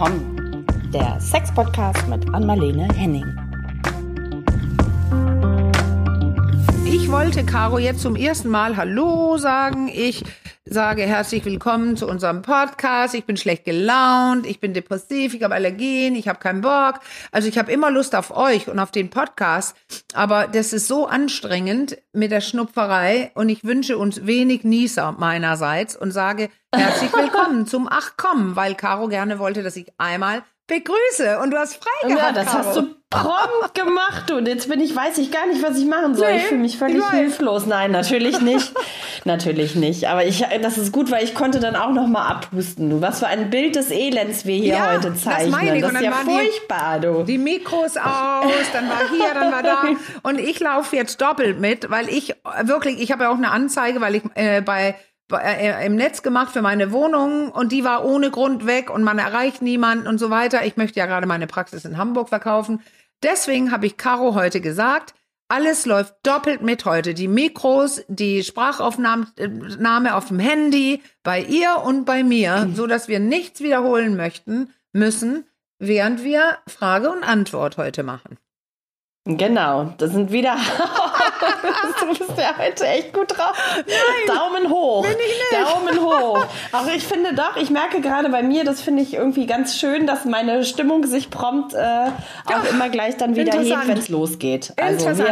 willkommen. Der Sex-Podcast mit Anmalene Henning. Ich wollte Caro jetzt zum ersten Mal Hallo sagen. Ich sage herzlich willkommen zu unserem Podcast. Ich bin schlecht gelaunt, ich bin depressiv, ich habe Allergien, ich habe keinen Bock. Also ich habe immer Lust auf euch und auf den Podcast. Aber das ist so anstrengend mit der Schnupferei und ich wünsche uns wenig Nieser meinerseits und sage herzlich willkommen zum Ach komm, weil Caro gerne wollte, dass ich einmal begrüße und du hast frei gehabt. Ja, das Caro. hast du prompt gemacht und jetzt bin ich, weiß ich gar nicht, was ich machen soll. Nee, ich fühle mich völlig hilflos. Nein, natürlich nicht. natürlich nicht. Aber ich, das ist gut, weil ich konnte dann auch noch mal abhusten. Du, was für ein Bild des Elends wir hier Ja, heute das zeichnen. meine ich. Das Und ist dann ja waren die- furchtbar, du. die Mikros aus, dann war hier, dann war da. Und ich laufe jetzt doppelt mit, weil ich wirklich, ich habe ja auch eine Anzeige, weil ich äh, bei im Netz gemacht für meine Wohnung und die war ohne Grund weg und man erreicht niemanden und so weiter. Ich möchte ja gerade meine Praxis in Hamburg verkaufen. Deswegen habe ich Caro heute gesagt, alles läuft doppelt mit heute. Die Mikros, die Sprachaufnahme äh, auf dem Handy, bei ihr und bei mir, so dass wir nichts wiederholen möchten, müssen, während wir Frage und Antwort heute machen. Genau, das sind wieder. du bist ja heute echt gut drauf. Daumen hoch. Daumen hoch. Auch ich finde doch, ich merke gerade bei mir, das finde ich irgendwie ganz schön, dass meine Stimmung sich prompt äh, auch immer gleich dann wieder hebt, wenn es losgeht. Also wir,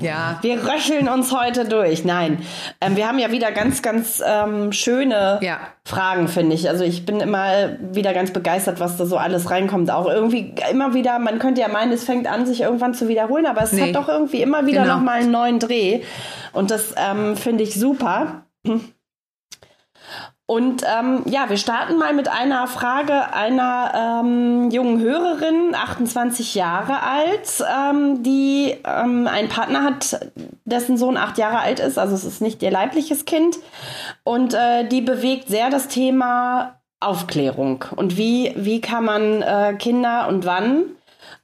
äh, Ja. wir röcheln uns heute durch. Nein, ähm, wir haben ja wieder ganz, ganz ähm, schöne Ja. Fragen, finde ich. Also ich bin immer wieder ganz begeistert, was da so alles reinkommt. Auch irgendwie immer wieder, man könnte ja meinen, es fängt an, sich irgendwann zu wiederholen, aber es Nee. hat doch irgendwie immer wieder Genau. noch mal einen neuen Dreh. Und das ähm, finde ich super. Und ähm, ja, wir starten mal mit einer Frage einer ähm, jungen Hörerin, 28 Jahre alt, ähm, die ähm, einen Partner hat, dessen Sohn acht Jahre alt ist. Also es ist nicht ihr leibliches Kind. Und äh, die bewegt sehr das Thema Aufklärung. Und wie, wie kann man äh, Kinder und wann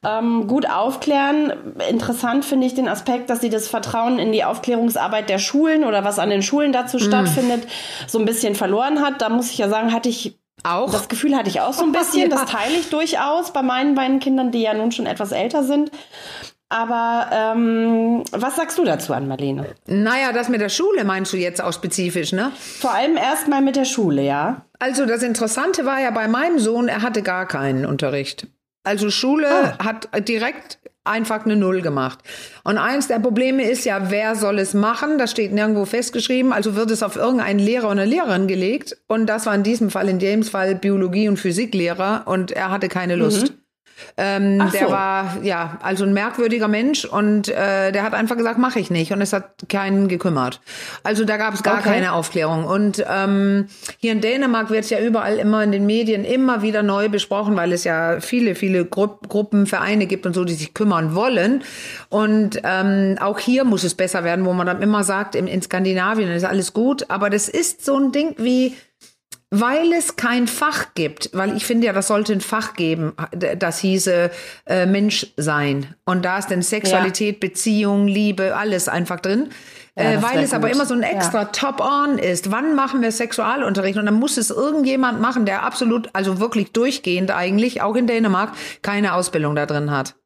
ähm, gut aufklären. Interessant finde ich den Aspekt, dass sie das Vertrauen in die Aufklärungsarbeit der Schulen oder was an den Schulen dazu stattfindet, so ein bisschen verloren hat. Da muss ich ja sagen, hatte ich Auch? das Gefühl hatte ich auch so ein bisschen. Das teile ich durchaus bei meinen beiden Kindern, die ja nun schon etwas älter sind. Aber ähm, was sagst du dazu an Marlene? naja, das mit der Schule meinst du jetzt auch spezifisch, ne? Vor allem erstmal mit der Schule, ja. Also das Interessante war ja bei meinem Sohn, er hatte gar keinen Unterricht. Also Schule Ah. hat direkt einfach eine Null gemacht. Und eins der Probleme ist ja, wer soll es machen? Das steht nirgendwo festgeschrieben. Also wird es auf irgendeinen Lehrer oder Lehrerin gelegt. Und das war in diesem Fall, in James Fall Biologie- und Physiklehrer. Und er hatte keine Lust. Ähm, Ach der so. war ja also ein merkwürdiger Mensch und äh, der hat einfach gesagt, mache ich nicht und es hat keinen gekümmert. Also da gab es gar Okay. keine Aufklärung und ähm, hier in Dänemark wird es ja überall immer in den Medien immer wieder neu besprochen, weil es ja viele viele Gru Gruppen, Vereine gibt und so, die sich kümmern wollen und ähm, auch hier muss es besser werden, wo man dann immer sagt, in, in Skandinavien ist alles gut, aber das ist so ein Ding wie weil es kein Fach gibt, weil ich finde ja, das sollte ein Fach geben, das hieße äh, Mensch sein. Und da ist dann Sexualität, Beziehung, Liebe, alles einfach drin. Ja, äh, weil es aber gut. immer so ein Ja. extra Top-on ist. Wann machen wir Sexualunterricht? Und dann muss es irgendjemand machen, der absolut, also wirklich durchgehend eigentlich, auch in Dänemark, keine Ausbildung da drin hat.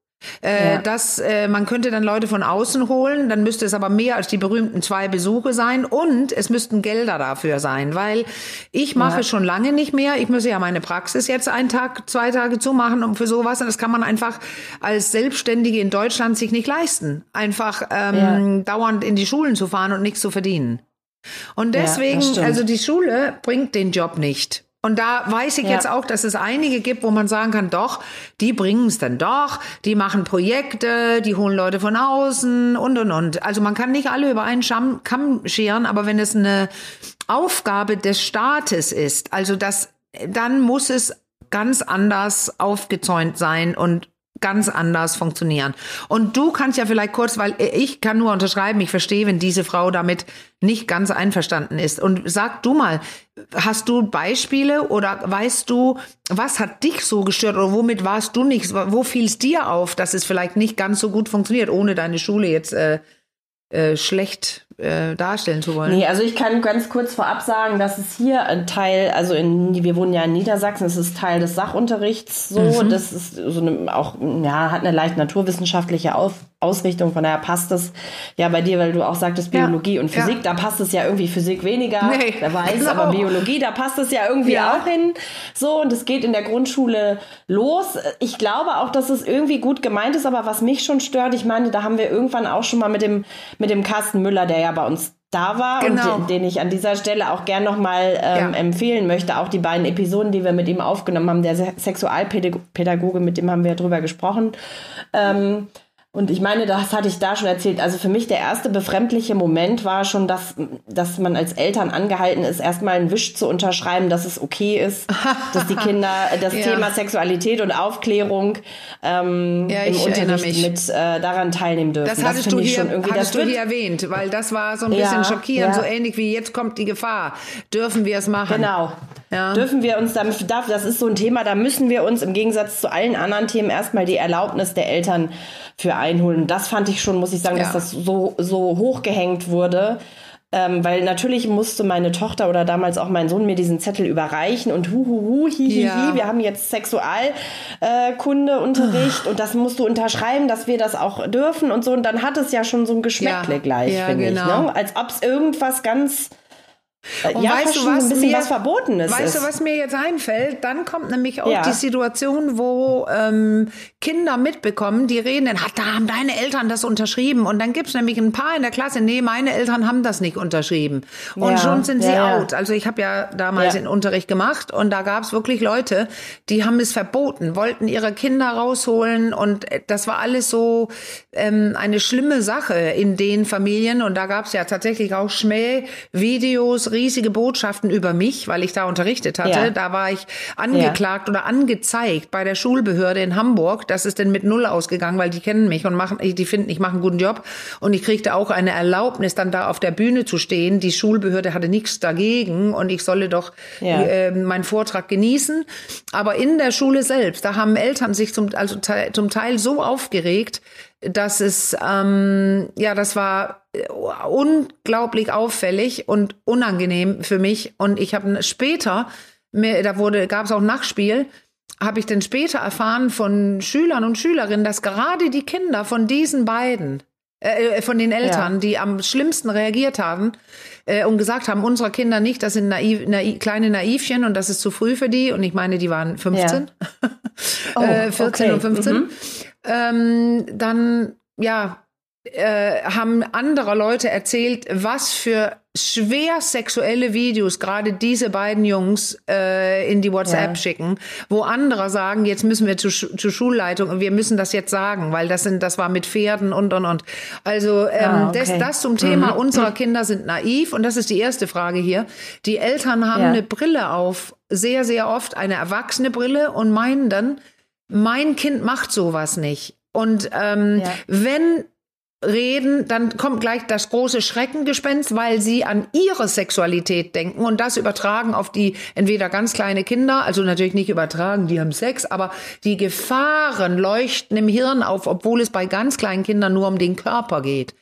Äh, Ja. das, äh, man könnte dann Leute von außen holen, dann müsste es aber mehr als die berühmten zwei Besuche sein und es müssten Gelder dafür sein, weil ich mache Ja. schon lange nicht mehr. Ich müsse ja meine Praxis jetzt einen Tag, zwei Tage zumachen um für sowas und das kann man einfach als Selbstständige in Deutschland sich nicht leisten, einfach ähm, dauernd in die Schulen zu fahren und nichts zu verdienen. Und Ja, deswegen, also die Schule bringt den Job nicht. Und da weiß ich Ja. jetzt auch, dass es einige gibt, wo man sagen kann, doch, die bringen es dann doch, die machen Projekte, die holen Leute von außen und und und. Also man kann nicht alle über einen Scham Kamm scheren, aber wenn es eine Aufgabe des Staates ist, also das, dann muss es ganz anders aufgezäunt sein und ganz anders funktionieren. Und du kannst ja vielleicht kurz, weil ich kann nur unterschreiben, ich verstehe, wenn diese Frau damit nicht ganz einverstanden ist. Und sag du mal, hast du Beispiele oder weißt du, was hat dich so gestört oder womit warst du nicht, wo fiel es dir auf, dass es vielleicht nicht ganz so gut funktioniert, ohne deine Schule jetzt äh, äh, schlecht äh, darstellen zu wollen. Nee, also ich kann ganz kurz vorab sagen, dass es hier ein Teil, also in, wir wohnen ja in Niedersachsen, es ist Teil des Sachunterrichts so, mhm. das ist so eine, auch, ja, hat eine leicht naturwissenschaftliche Auf, Ausrichtung, von daher passt es ja bei dir, weil du auch sagtest Biologie ja. und Physik, ja. da passt es ja irgendwie Physik weniger, nee, wer weiß, genau. aber Biologie, da passt es ja irgendwie ja. auch hin, so, und es geht in der Grundschule los. Ich glaube auch, dass es irgendwie gut gemeint ist, aber was mich schon stört, ich meine, da haben wir irgendwann auch schon mal mit dem, mit dem Carsten Müller, der ja bei uns da war genau. und den ich an dieser Stelle auch gern nochmal ähm, ja. empfehlen möchte. Auch die beiden Episoden, die wir mit ihm aufgenommen haben, der Sexualpädagoge, mit dem haben wir drüber gesprochen. Ähm, und ich meine, das hatte ich da schon erzählt. Also für mich der erste befremdliche Moment war schon, dass, dass man als Eltern angehalten ist, erstmal einen Wisch zu unterschreiben, dass es okay ist, dass die Kinder das ja. Thema Sexualität und Aufklärung ähm, ja, im Unterricht mit äh, daran teilnehmen dürfen. Das hattest das du hier, schon irgendwie, hattest du hier erwähnt, weil das war so ein bisschen ja, schockierend, so ähnlich wie jetzt kommt die Gefahr. Dürfen wir es machen? Genau. Ja. Dürfen wir uns damit, das ist so ein Thema, da müssen wir uns im Gegensatz zu allen anderen Themen erstmal die Erlaubnis der Eltern für einholen. Das fand ich schon, muss ich sagen, ja. dass das so, so hochgehängt wurde. Ähm, weil natürlich musste meine Tochter oder damals auch mein Sohn mir diesen Zettel überreichen und huhuhu, hihihi, ja. wir haben jetzt Sexualkundeunterricht äh, und das musst du unterschreiben, dass wir das auch dürfen und so. Und dann hat es ja schon so ein Geschmäckle ja. gleich, ja, finde genau. ich. Ne? Als ob es irgendwas ganz und ja, weißt du, was ein bisschen mir, was Verbotenes weißt ist. du, was mir jetzt einfällt? Dann kommt nämlich auch ja. die Situation, wo ähm, Kinder mitbekommen, die reden dann, da haben deine Eltern das unterschrieben. Und dann gibt's nämlich ein paar in der Klasse, nee, meine Eltern haben das nicht unterschrieben. Und ja. schon sind sie out. Also ich habe ja damals den Unterricht gemacht und da gab's wirklich Leute, die haben es verboten, wollten ihre Kinder rausholen und äh, das war alles so ähm, eine schlimme Sache in den Familien. Und da gab's ja tatsächlich auch Riesige Botschaften über mich, weil ich da unterrichtet hatte. Ja. Da war ich angeklagt ja. oder angezeigt bei der Schulbehörde in Hamburg. Das ist denn mit Null ausgegangen, weil die kennen mich und machen, die finden, ich mache einen guten Job. Und ich kriegte auch eine Erlaubnis, dann da auf der Bühne zu stehen. Die Schulbehörde hatte nichts dagegen und ich solle doch ja. äh, meinen Vortrag genießen. Aber in der Schule selbst, da haben Eltern sich zum, also zum Teil so aufgeregt, dass es, ähm, ja, das war äh, unglaublich auffällig und unangenehm für mich. Und ich habe später, mir, da wurde, gab es auch Nachspiel, habe ich dann später erfahren von Schülern und Schülerinnen, dass gerade die Kinder von diesen beiden, äh, äh von den Eltern, ja. die am schlimmsten reagiert haben äh, und gesagt haben, unsere Kinder nicht, das sind naiv, naiv, kleine Naivchen und das ist zu früh für die. Und ich meine, die waren 15, ja. oh, äh, 14 okay. und 15. Mhm ähm, dann ja äh, haben andere Leute erzählt, was für schwer sexuelle Videos gerade diese beiden Jungs äh, in die WhatsApp ja. schicken, wo andere sagen, jetzt müssen wir zur, zur Schulleitung und wir müssen das jetzt sagen, weil das sind, das war mit Pferden und und und. Also ähm, ah, okay. das, das zum Thema, mhm. unsere Kinder sind naiv und das ist die erste Frage hier. Die Eltern haben ja. eine Brille auf, sehr, sehr oft eine erwachsene Brille und meinen dann, mein Kind macht sowas nicht. Und ähm, ja. wenn reden, dann kommt gleich das große Schreckengespenst, weil sie an ihre Sexualität denken und das übertragen auf die entweder ganz kleine Kinder, also natürlich nicht übertragen, die haben Sex, aber die Gefahren leuchten im Hirn auf, obwohl es bei ganz kleinen Kindern nur um den Körper geht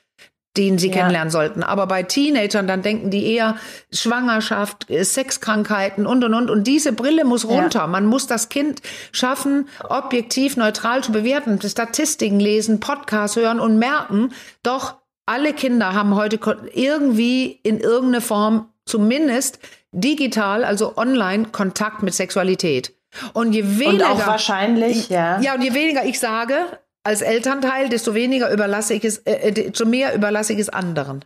den sie ja. kennenlernen sollten. Aber bei Teenagern, dann denken die eher Schwangerschaft, äh, Sexkrankheiten und, und, und. Und diese Brille muss runter. Ja. Man muss das Kind schaffen, objektiv, neutral zu bewerten, Statistiken lesen, Podcasts hören und merken, doch alle Kinder haben heute irgendwie in irgendeiner Form zumindest digital, also online Kontakt mit Sexualität. Und je weniger. Und auch wahrscheinlich, ja. Ja, und je weniger ich sage, als Elternteil, desto weniger überlasse ich es, äh, desto mehr überlasse ich es anderen.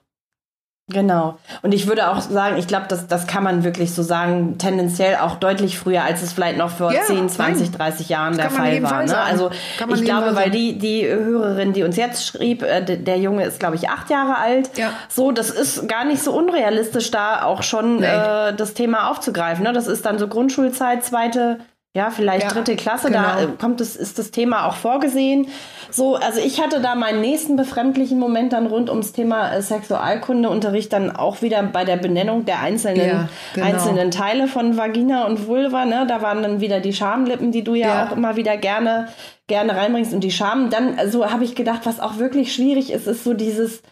Genau. Und ich würde auch sagen, ich glaube, das, das kann man wirklich so sagen, tendenziell auch deutlich früher, als es vielleicht noch vor ja, 10, 20, nein. 30 Jahren der Fall war. Ne? Also ich glaube, weil die, die Hörerin, die uns jetzt schrieb, äh, der Junge ist, glaube ich, acht Jahre alt. Ja. So, das ist gar nicht so unrealistisch, da auch schon äh, das Thema aufzugreifen. Ne? Das ist dann so Grundschulzeit, zweite ja, vielleicht ja, dritte Klasse, genau. da kommt es, ist das Thema auch vorgesehen. So, also ich hatte da meinen nächsten befremdlichen Moment dann rund ums Thema äh, Sexualkundeunterricht dann auch wieder bei der Benennung der einzelnen, ja, genau. einzelnen Teile von Vagina und Vulva, ne? Da waren dann wieder die Schamlippen, die du ja, ja. auch immer wieder gerne, gerne reinbringst und die Scham. Dann, so also habe ich gedacht, was auch wirklich schwierig ist, ist so dieses,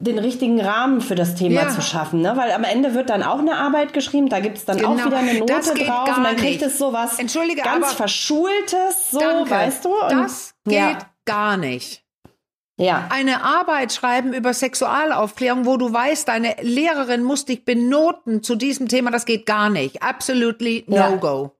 den richtigen Rahmen für das Thema Ja. zu schaffen, ne? Weil am Ende wird dann auch eine Arbeit geschrieben, da gibt's dann auch Genau. wieder eine Note drauf gar und dann kriegt nicht. es sowas Entschuldige, ganz Verschultes, so, Danke. weißt du? Und- das geht ja, gar nicht. ja. Eine Arbeit schreiben über Sexualaufklärung, wo du weißt, deine Lehrerin muss dich benoten zu diesem Thema, das geht gar nicht. Absolutely no Ja. go.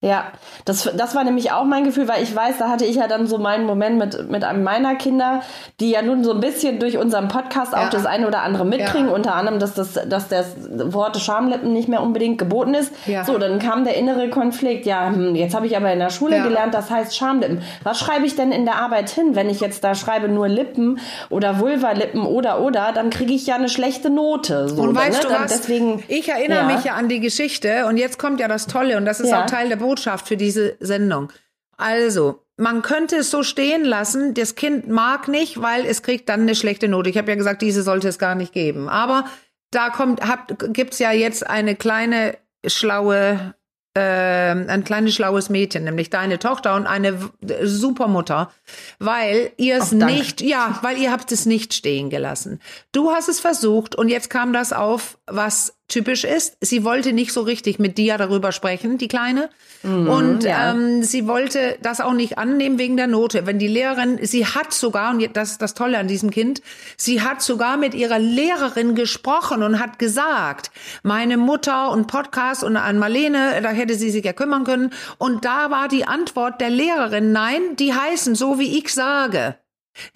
Ja, das, das war nämlich auch mein Gefühl, weil ich weiß, da hatte ich ja dann so meinen Moment mit, mit einem meiner Kinder, die ja nun so ein bisschen durch unseren Podcast auch Ja. das eine oder andere mitkriegen, Ja. unter anderem, dass das, dass das Wort Schamlippen nicht mehr unbedingt geboten ist. Ja. So, dann kam der innere Konflikt. Ja, hm, jetzt habe ich aber in der Schule gelernt, das heißt Schamlippen. Was schreibe ich denn in der Arbeit hin? Wenn ich jetzt da schreibe nur Lippen oder Vulvalippen oder oder, dann kriege ich ja eine schlechte Note. So, Und ne? weißt du Dann was? Deswegen, ich erinnere mich ja an die Geschichte und jetzt kommt ja das Tolle und das ist auch Teil der Botschaft für diese Sendung. Also, man könnte es so stehen lassen, das Kind mag nicht, weil es kriegt dann eine schlechte Note. Ich habe ja gesagt, diese sollte es gar nicht geben. Aber da kommt, habt, gibt's ja jetzt eine kleine schlaue, äh, ein kleines schlaues Mädchen, nämlich deine Tochter und eine Supermutter, weil ihr es nicht, ja, weil ihr habt es nicht stehen gelassen. Du hast es versucht und jetzt kam das auf, was typisch ist. Sie wollte nicht so richtig mit dir darüber sprechen, die Kleine. und Mhm, ja. ähm, sie wollte das auch nicht annehmen wegen der Note. Wenn die Lehrerin, sie hat sogar, und das ist das Tolle an diesem Kind, sie hat sogar mit ihrer Lehrerin gesprochen und hat gesagt, meine Mutter und Podcast und an Marlene, da hätte sie sich ja kümmern können. Und da war die Antwort der Lehrerin, nein, die heißen so, wie ich sage.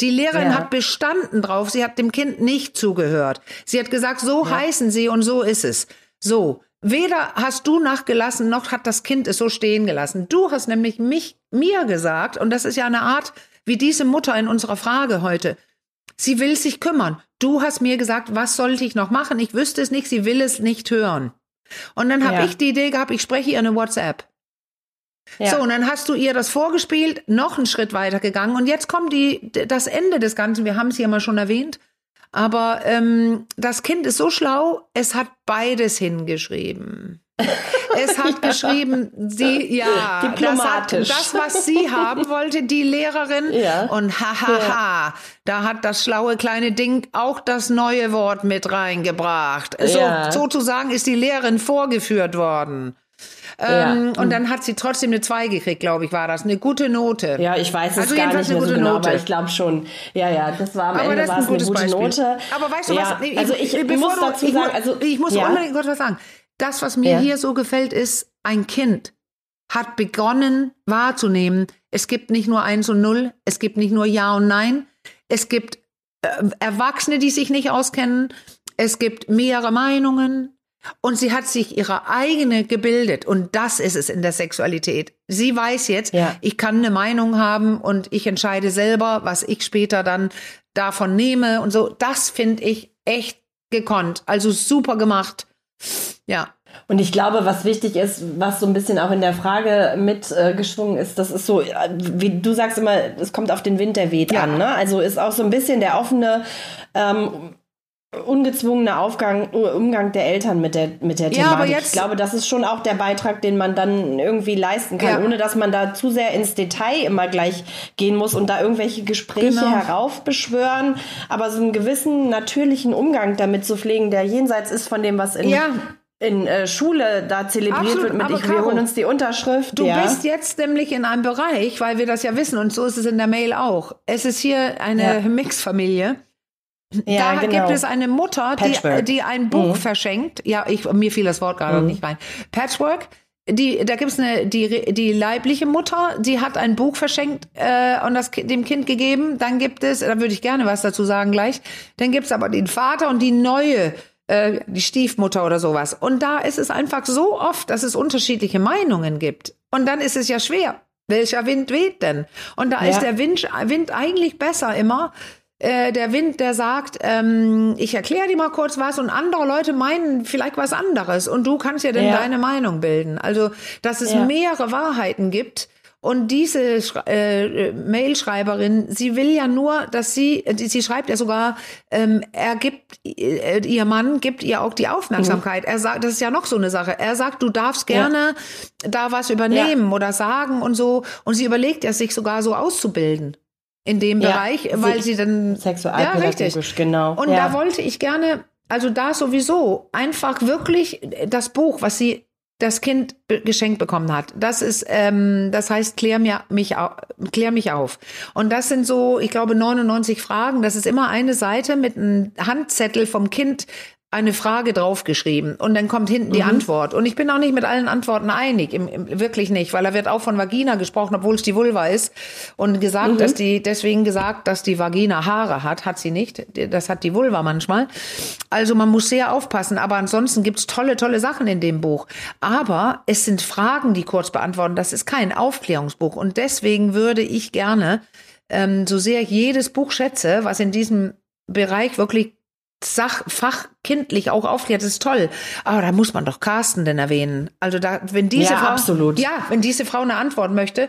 Die Lehrerin Ja. hat bestanden drauf, sie hat dem Kind nicht zugehört. Sie hat gesagt, so heißen sie und so ist es. So. Weder hast du nachgelassen, noch hat das Kind es so stehen gelassen. Du hast nämlich mich, mir gesagt, und das ist ja eine Art, wie diese Mutter in unserer Frage heute. Sie will sich kümmern. Du hast mir gesagt, was sollte ich noch machen? Ich wüsste es nicht, sie will es nicht hören. Und dann habe Ja. ich die Idee gehabt, ich spreche ihr eine WhatsApp. Ja. So, und dann hast du ihr das vorgespielt, noch einen Schritt weiter gegangen und jetzt kommt die, das Ende des Ganzen. Wir haben es hier mal schon erwähnt. Aber ähm, das Kind ist so schlau, es hat beides hingeschrieben. Es hat geschrieben, sie, ja, Diplomatisch. Das, hat, das, was sie haben wollte, die Lehrerin. Ja. Und hahaha, da hat das schlaue kleine Ding auch das neue Wort mit reingebracht. So, Ja. sozusagen ist die Lehrerin vorgeführt worden. Ja. Ähm, und dann hat sie trotzdem eine 2 gekriegt, glaube ich, war das. Eine gute Note. Ja, ich weiß es Also gar nicht mehr so genau, Note. aber ich glaube schon. Ja, ja, das war am Aber Ende war ein eine gute Beispiel. Note. Aber weißt du ja, was? Nee, also ich, ich muss du- dazu ich, sagen, also ich muss ja, unbedingt kurz was sagen. Das, was mir Ja. hier so gefällt, ist, ein Kind hat begonnen wahrzunehmen, es gibt nicht nur eins und null, es gibt nicht nur Ja und Nein, es gibt äh, Erwachsene, die sich nicht auskennen, es gibt mehrere Meinungen, und sie hat sich ihre eigene gebildet. Und das ist es in der Sexualität. Sie weiß jetzt, Ja. ich kann eine Meinung haben und ich entscheide selber, was ich später dann davon nehme und so. Das finde ich echt gekonnt. Also super gemacht. Ja. Und ich glaube, was wichtig ist, was so ein bisschen auch in der Frage mitgeschwungen äh, ist, das ist so, äh, wie du sagst immer, es kommt auf den Wind, der weht Ja. an. Ne? Also ist auch so ein bisschen der offene, ähm, ungezwungene Aufgang, Umgang der Eltern mit der, mit der Ja, Thematik. aber jetzt- ich glaube, das ist schon auch der Beitrag, den man dann irgendwie leisten kann, Ja. ohne dass man da zu sehr ins Detail immer gleich gehen muss und da irgendwelche Gespräche Genau. heraufbeschwören. Aber so einen gewissen natürlichen Umgang damit zu pflegen, der jenseits ist von dem, was in Ja. in äh, Schule da zelebriert Absolut, wird mit aber ich, wir holen uns die Unterschrift. Du ja. bist jetzt nämlich in einem Bereich, weil wir das ja wissen und so ist es in der Mail auch. Es ist hier eine Ja. Mixfamilie. Ja, da genau. gibt es eine Mutter, die, die ein Buch verschenkt. Ja, ich, mir fiel das Wort gerade nicht rein. Patchwork. Die, da gibt's eine, die, die leibliche Mutter, die hat ein Buch verschenkt äh, und das Ki- dem Kind gegeben. Dann gibt es, da würde ich gerne was dazu sagen gleich. Dann gibt's aber den Vater und die neue, äh, die Stiefmutter oder sowas. Und da ist es einfach so oft, dass es unterschiedliche Meinungen gibt. Und dann ist es ja schwer. Welcher Wind weht denn? Und da Ja. ist der Wind, Wind eigentlich besser immer, äh, der Wind, der sagt, ähm, ich erkläre dir mal kurz was und andere Leute meinen vielleicht was anderes und du kannst ja dann Ja. deine Meinung bilden. Also, dass es Ja. mehrere Wahrheiten gibt. Und diese äh, äh, Mailschreiberin, sie will ja nur, dass sie, äh, sie schreibt ja sogar, ähm, er gibt, äh, ihr Mann gibt ihr auch die Aufmerksamkeit. Er sagt, das ist ja noch so eine Sache. Er sagt, du darfst Ja. gerne da was übernehmen oder sagen und so. Und sie überlegt ja, sich sogar so auszubilden. In dem Ja, Bereich, weil sie dann Sexualpädagogisch, ja, richtig. genau. Und ja. da wollte ich gerne, also da sowieso einfach wirklich das Buch, was sie das Kind geschenkt bekommen hat. Das ist, ähm, das heißt, klär mir mich, au- klär mich auf. Und das sind so, ich glaube, 99 Fragen. Das ist immer eine Seite mit einem Handzettel vom Kind eine Frage draufgeschrieben und dann kommt hinten Mhm. die Antwort. Und ich bin auch nicht mit allen Antworten einig, im, im, wirklich nicht, weil da wird auch von Vagina gesprochen, obwohl es die Vulva ist. Und gesagt, Mhm. dass die, deswegen gesagt, dass die Vagina Haare hat, hat sie nicht. Das hat die Vulva manchmal. Also man muss sehr aufpassen. Aber ansonsten gibt's tolle, tolle Sachen in dem Buch. Aber es sind Fragen, die kurz beantworten. Das ist kein Aufklärungsbuch. Und deswegen würde ich gerne, ähm, so sehr ich jedes Buch schätze, was in diesem Bereich wirklich Sach, fachkindlich auch aufklärt, das ist toll. Aber da muss man doch Carsten denn erwähnen. Also da, wenn diese Ja, Frau, absolut. ja, wenn diese Frau eine Antwort möchte,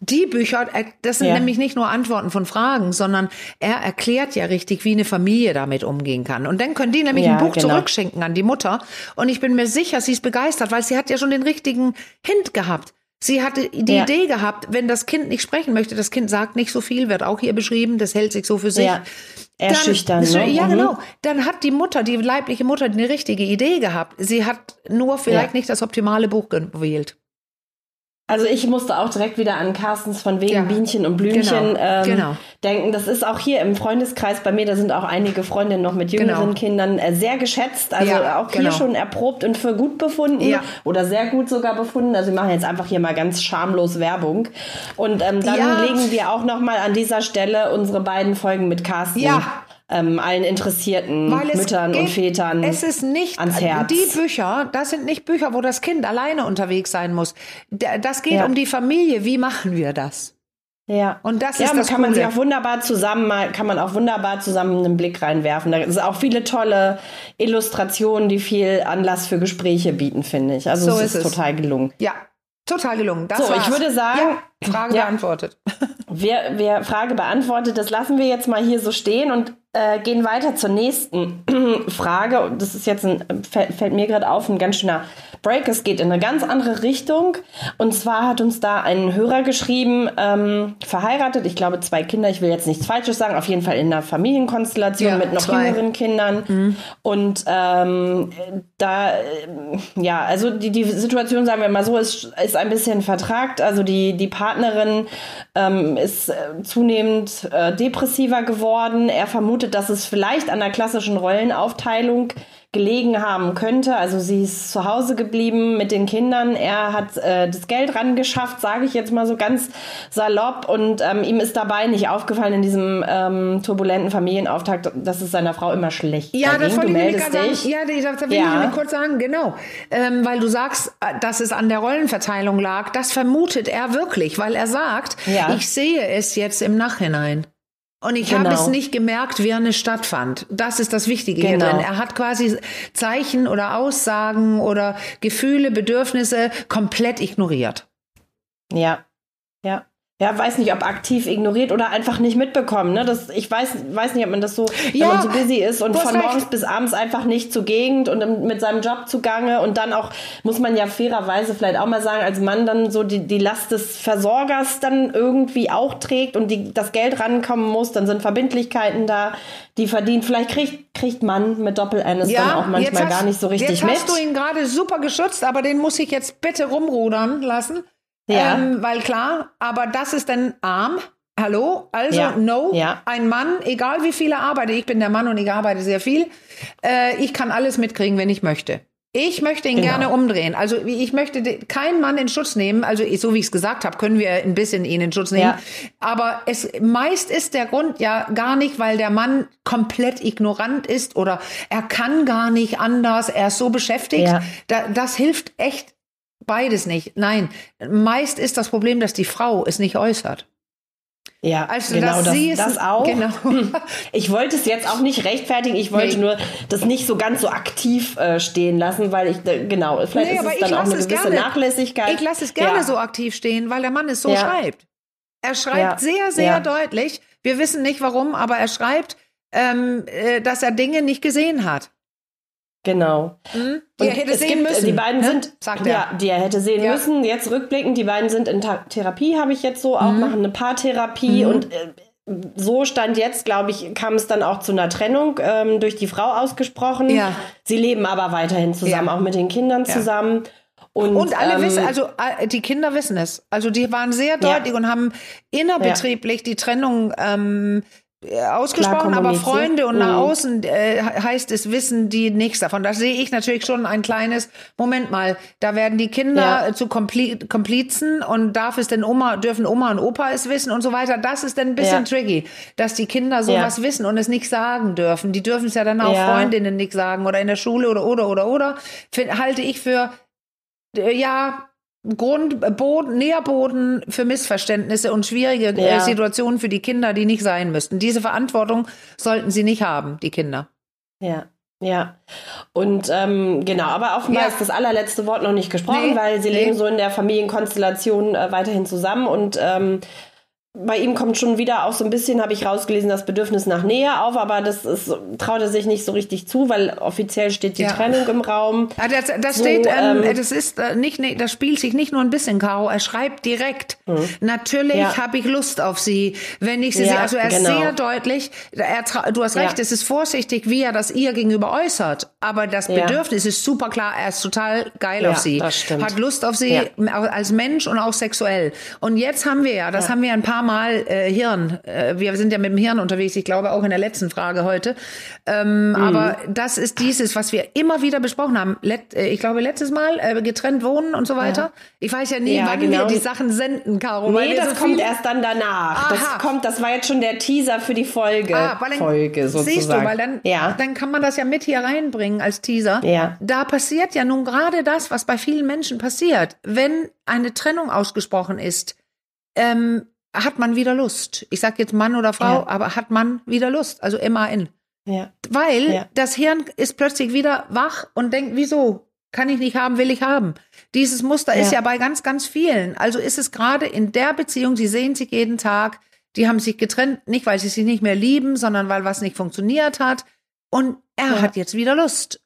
die Bücher, äh, das sind Ja. nämlich nicht nur Antworten von Fragen, sondern er erklärt ja richtig, wie eine Familie damit umgehen kann. Und dann können die nämlich Ja, ein Buch genau. zurückschenken an die Mutter. Und ich bin mir sicher, sie ist begeistert, weil sie hat ja schon den richtigen Hint gehabt. Sie hatte die Ja. Idee gehabt, wenn das Kind nicht sprechen möchte, das Kind sagt nicht so viel, wird auch hier beschrieben, das hält sich so für sich. Ja. Eher schüchtern, ne? Ja, Mhm. genau. Dann hat die Mutter, die leibliche Mutter, eine richtige Idee gehabt. Sie hat nur vielleicht Ja. nicht das optimale Buch gewählt. Also ich musste auch direkt wieder an Carstens von wegen Ja. Bienchen und Blümchen Genau, ähm, genau. denken. Das ist auch hier im Freundeskreis bei mir, da sind auch einige Freundinnen noch mit jüngeren Genau. Kindern äh, sehr geschätzt. Also Ja, auch hier genau. schon erprobt und für gut befunden Ja. oder sehr gut sogar befunden. Also wir machen jetzt einfach hier mal ganz schamlos Werbung. Und ähm, dann legen wir auch noch mal an dieser Stelle unsere beiden Folgen mit Carsten Ja. Ähm, allen interessierten Müttern und geht- Vätern Es ist nicht, ans Herz. die Bücher, das sind nicht Bücher, wo das Kind alleine unterwegs sein muss. Da- Das geht Ja. um die Familie. Wie machen wir das? Ja. Und das ja, ist das kann man sich auch wunderbar zusammen mal, kann man auch wunderbar zusammen einen Blick reinwerfen. Da sind auch viele tolle Illustrationen, die viel Anlass für Gespräche bieten, finde ich. Also So es ist ist total gelungen. Ja, total gelungen. Das So, ich war's. würde sagen- ja, Frage Ja. beantwortet. Wir, wir Frage beantwortet, das lassen wir jetzt mal hier so stehen und äh, gehen weiter zur nächsten Frage. Und das ist jetzt ein, fällt, fällt mir gerade auf, ein ganz schöner Break. Es geht in eine ganz andere Richtung. Und zwar hat uns da ein Hörer geschrieben, ähm, verheiratet, ich glaube zwei Kinder, ich will jetzt nichts Falsches sagen, auf jeden Fall in einer Familienkonstellation Ja, mit noch zwei. jüngeren Kindern. Und ähm, da, äh, ja, also die, die Situation, sagen wir mal so, ist, ist ein bisschen vertragt. Also die, die Partnerin ähm, ist äh, zunehmend äh, depressiver geworden. Er vermutet, dass es vielleicht an der klassischen Rollenaufteilung gelegen haben könnte. Also sie ist zu Hause geblieben mit den Kindern. Er hat äh, das Geld rangeschafft, sage ich jetzt mal so ganz salopp. Und ähm, ihm ist dabei nicht aufgefallen in diesem ähm, turbulenten Familienauftakt, dass es seiner Frau immer schlecht Ja, das ging. wollte Du meldest dich. sagen. Ja, die- das will Ja. ich kurz sagen, genau. Ähm, weil du sagst, äh, dass es an der Rollenverteilung lag. Das vermutet er wirklich, weil er sagt, Ja. ich sehe es jetzt im Nachhinein. Und ich habe Genau. es nicht gemerkt, während es stattfand. Das ist das Wichtige Genau. hier drin. Er hat quasi Zeichen oder Aussagen oder Gefühle, Bedürfnisse komplett ignoriert. Ja, ja. Ja, weiß nicht, ob aktiv ignoriert oder einfach nicht mitbekommen. Ne? Das, ich weiß, weiß nicht, ob man das so, Ja, wenn man so busy ist und von recht. morgens bis abends einfach nicht zur Gegend und im- mit seinem Job zugange und dann auch, muss man ja fairerweise vielleicht auch mal sagen, als Mann dann so die, die Last des Versorgers dann irgendwie auch trägt und die, das Geld rankommen muss, dann sind Verbindlichkeiten da, die verdient. Vielleicht kriegt, kriegt Mann mit Doppel-N es dann auch manchmal jetzt hast- gar nicht so richtig jetzt mit. hast du ihn gerade super geschützt, aber den muss ich jetzt bitte rumrudern lassen. Ja. Ähm, weil klar, aber das ist dann arm. Hallo? Also, Ja. no. Ja. Ein Mann, egal wie viel er arbeitet, ich bin der Mann und ich arbeite sehr viel, äh, ich kann alles mitkriegen, wenn ich möchte. Ich möchte ihn Genau. gerne umdrehen. Also ich möchte keinen Mann in Schutz nehmen. Also so wie ich es gesagt habe, können wir ein bisschen ihn in Schutz nehmen. Ja. Aber es meist ist der Grund ja gar nicht, weil der Mann komplett ignorant ist oder er kann gar nicht anders. Er ist so beschäftigt. Ja. Da, das hilft echt beides nicht. Nein, meist ist das Problem, dass die Frau es nicht äußert. Ja, Also genau, dass das, sie es das auch. Genau. Ich wollte es jetzt auch nicht rechtfertigen, ich wollte Nee. nur das nicht so ganz so aktiv äh, stehen lassen, weil ich, äh, genau, vielleicht Nee, ist aber es ich dann auch lasse eine es gewisse gerne. Nachlässigkeit. Ich lasse es gerne Ja. so aktiv stehen, weil der Mann es so Ja. schreibt. Er schreibt Ja. sehr, sehr deutlich. Wir wissen nicht warum, aber er schreibt, ähm, äh, dass er Dinge nicht gesehen hat. Genau. Hm? Die er hätte sehen gibt, müssen. Die beiden ne? sind, sagt er. ja, die er hätte sehen Ja. müssen. Jetzt rückblickend, die beiden sind in Ta Therapie, habe ich jetzt so auch, Mhm. machen eine Paartherapie und äh, so stand jetzt, glaube ich, kam es dann auch zu einer Trennung ähm, durch die Frau ausgesprochen. Ja. Sie leben aber weiterhin zusammen, Ja. auch mit den Kindern Ja. zusammen. Und, Und alle ähm, wissen, also äh, die Kinder wissen es. Also die waren sehr deutlich und haben innerbetrieblich die Trennung ähm, äh, ausgesprochen, aber. Freunde und nach Mhm. außen äh, heißt es, wissen die nichts davon. Da sehe ich natürlich schon ein kleines, Moment mal, da werden die Kinder Ja. äh, zu Kompli Komplizen und darf es denn Oma, dürfen Oma und Opa es wissen und so weiter. Das ist dann ein bisschen Ja. tricky, dass die Kinder sowas Ja. wissen und es nicht sagen dürfen. Die dürfen es ja dann auch. Freundinnen nicht sagen oder in der Schule oder oder oder oder. Find, halte ich für äh, ja, Grund, äh, Boden, Nährboden für Missverständnisse und schwierige äh, Ja. Situationen für die Kinder, die nicht sein müssten. Diese Verantwortung sollten sie nicht haben, die Kinder. Ja, ja. Und ähm, genau, aber offenbar Ja. ist das allerletzte Wort noch nicht gesprochen, Nee, weil sie nee. leben so in der Familienkonstellation äh, weiterhin zusammen und ähm, bei ihm kommt schon wieder auch so ein bisschen, habe ich rausgelesen, das Bedürfnis nach Nähe auf, aber das ist, traut er sich nicht so richtig zu, weil offiziell steht die Ja. Trennung im Raum. Ah, Das, das So, steht, ähm, ähm, das ist äh, nicht, nee, das spielt sich nicht nur ein bisschen, Caro. Er schreibt direkt. Natürlich Hm. Ja. habe ich Lust auf sie, wenn ich sie Ja, sehe. Also er ist genau. sehr deutlich. Er, du hast recht, es ist vorsichtig, wie er das ihr gegenüber äußert. Aber das. Bedürfnis ist super klar. Er ist total geil auf sie, hat Lust auf sie als Mensch und auch sexuell. Und jetzt haben wir ja, das haben wir ein paar Mal äh, Hirn. Äh, wir sind ja mit dem Hirn unterwegs. Ich glaube auch in der letzten Frage heute. Ähm, Mhm. Aber das ist dieses, was wir immer wieder besprochen haben. Let, äh, ich glaube, letztes Mal äh, getrennt wohnen und so weiter. Ich weiß ja nie, Ja, wann genau. wir die Sachen senden, Caro. Nee, das so kommt erst dann danach. Aha. Das kommt, das war jetzt schon der Teaser für die Folge. Ah, weil dann, Folge sozusagen. Siehst du, weil dann, ja. dann kann man das ja mit hier reinbringen als Teaser. Ja. Da passiert ja nun gerade das, was bei vielen Menschen passiert. Wenn eine Trennung ausgesprochen ist, ähm, hat man wieder Lust. Ich sag jetzt Mann oder Frau, Ja. aber hat man wieder Lust. Also M-A-N. ja. Weil Ja. das Hirn ist plötzlich wieder wach und denkt, wieso? Kann ich nicht haben, will ich haben. Dieses Muster ist Ja. ja bei ganz, ganz vielen. Also ist es gerade in der Beziehung, sie sehen sich jeden Tag, die haben sich getrennt, nicht weil sie sich nicht mehr lieben, sondern weil was nicht funktioniert hat. Und er Ja. hat jetzt wieder Lust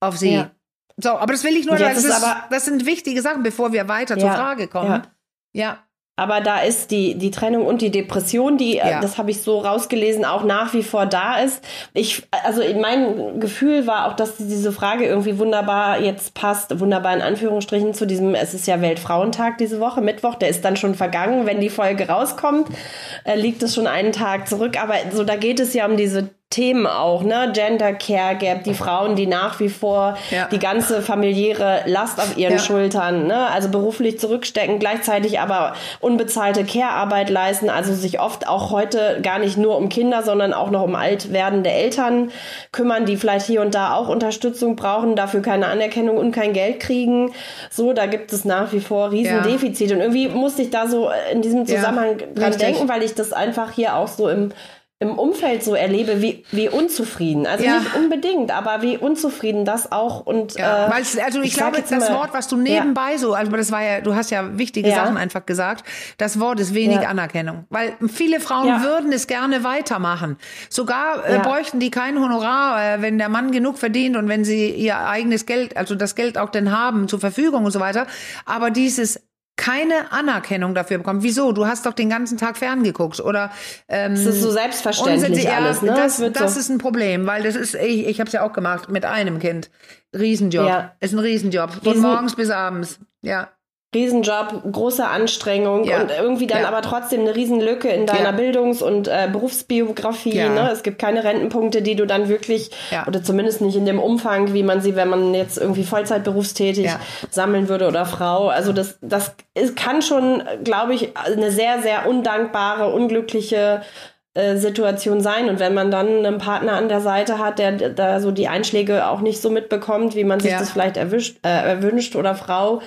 auf sie. Ja. So, aber das will ich nur, das, ist aber- das sind wichtige Sachen, bevor wir weiter zur Ja. Frage kommen. Ja. Aber da ist die, die Trennung und die Depression, die, äh, Ja. das habe ich so rausgelesen, auch nach wie vor da ist. Ich, also mein Gefühl war auch, dass diese Frage irgendwie wunderbar jetzt passt, wunderbar in Anführungsstrichen zu diesem, es ist ja Weltfrauentag diese Woche, Mittwoch, der ist dann schon vergangen, wenn die Folge rauskommt, äh, liegt es schon einen Tag zurück. Aber so, da geht es ja um diese Themen auch, ne? Gender Care Gap, die Frauen, die nach wie vor Ja. die ganze familiäre Last auf ihren Ja. Schultern, ne? Also beruflich zurückstecken, gleichzeitig aber unbezahlte Care-Arbeit leisten, also sich oft auch heute gar nicht nur um Kinder, sondern auch noch um alt werdende Eltern kümmern, die vielleicht hier und da auch Unterstützung brauchen, dafür keine Anerkennung und kein Geld kriegen. So, da gibt es nach wie vor Riesendefizite. Und irgendwie musste ich da so in diesem Ja, Zusammenhang dran richtig. denken, weil ich das einfach hier auch so im im Umfeld so erlebe, wie, wie unzufrieden. Also Ja. nicht unbedingt, aber wie unzufrieden das auch und Ja, äh, weil's, also ich, sag glaube, jetzt das mal- Wort, was du nebenbei so, also das war ja, du hast ja wichtige Ja. Sachen einfach gesagt. Das Wort ist wenig Ja. Anerkennung, weil viele Frauen Ja. würden es gerne weitermachen. Sogar äh, Ja. bräuchten die kein Honorar, äh, wenn der Mann genug verdient und wenn sie ihr eigenes Geld, also das Geld auch denn haben zur Verfügung und so weiter. Aber dieses keine Anerkennung dafür bekommen. Wieso? Du hast doch den ganzen Tag ferngeguckt oder ähm, Das ist so selbstverständlich ja, alles, ne? Das, das so- ist ein Problem, weil das ist, ich, ich habe es ja auch gemacht mit einem Kind. Riesenjob. Ja. Ist ein Riesenjob. Von morgens bis abends. Ja. Riesenjob, große Anstrengung Ja. und irgendwie dann Ja. aber trotzdem eine Riesenlücke in deiner Ja. Bildungs- und äh, Berufsbiografie. Ne? Es gibt keine Rentenpunkte, die du dann wirklich, oder zumindest nicht in dem Umfang, wie man sie, wenn man jetzt irgendwie Vollzeitberufstätig Ja. sammeln würde oder Frau. Also das, das ist, kann schon, glaube ich, eine sehr, sehr undankbare, unglückliche äh, Situation sein. Und wenn man dann einen Partner an der Seite hat, der da so die Einschläge auch nicht so mitbekommt, wie man sich Ja. das vielleicht erwischt, äh, erwünscht oder Frau,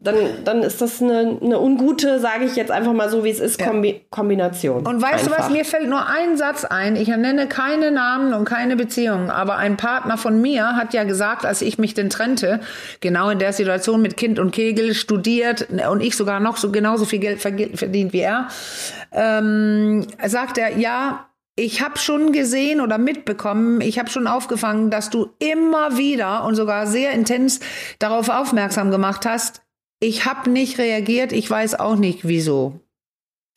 dann, dann ist das eine, eine ungute, sage ich jetzt einfach mal so, wie es ist. Kombi Kombination. Und weißt du was, Einfach. mir fällt nur ein Satz ein. Ich nenne keine Namen und keine Beziehungen, aber ein Partner von mir hat ja gesagt, als ich mich denn trennte, genau in der Situation mit Kind und Kegel, studiert und ich sogar noch so genauso viel Geld verdient wie er, ähm, sagt er, ja, ich habe schon gesehen oder mitbekommen, ich habe schon aufgefangen, dass du immer wieder und sogar sehr intens darauf aufmerksam gemacht hast, ich habe nicht reagiert, ich weiß auch nicht wieso.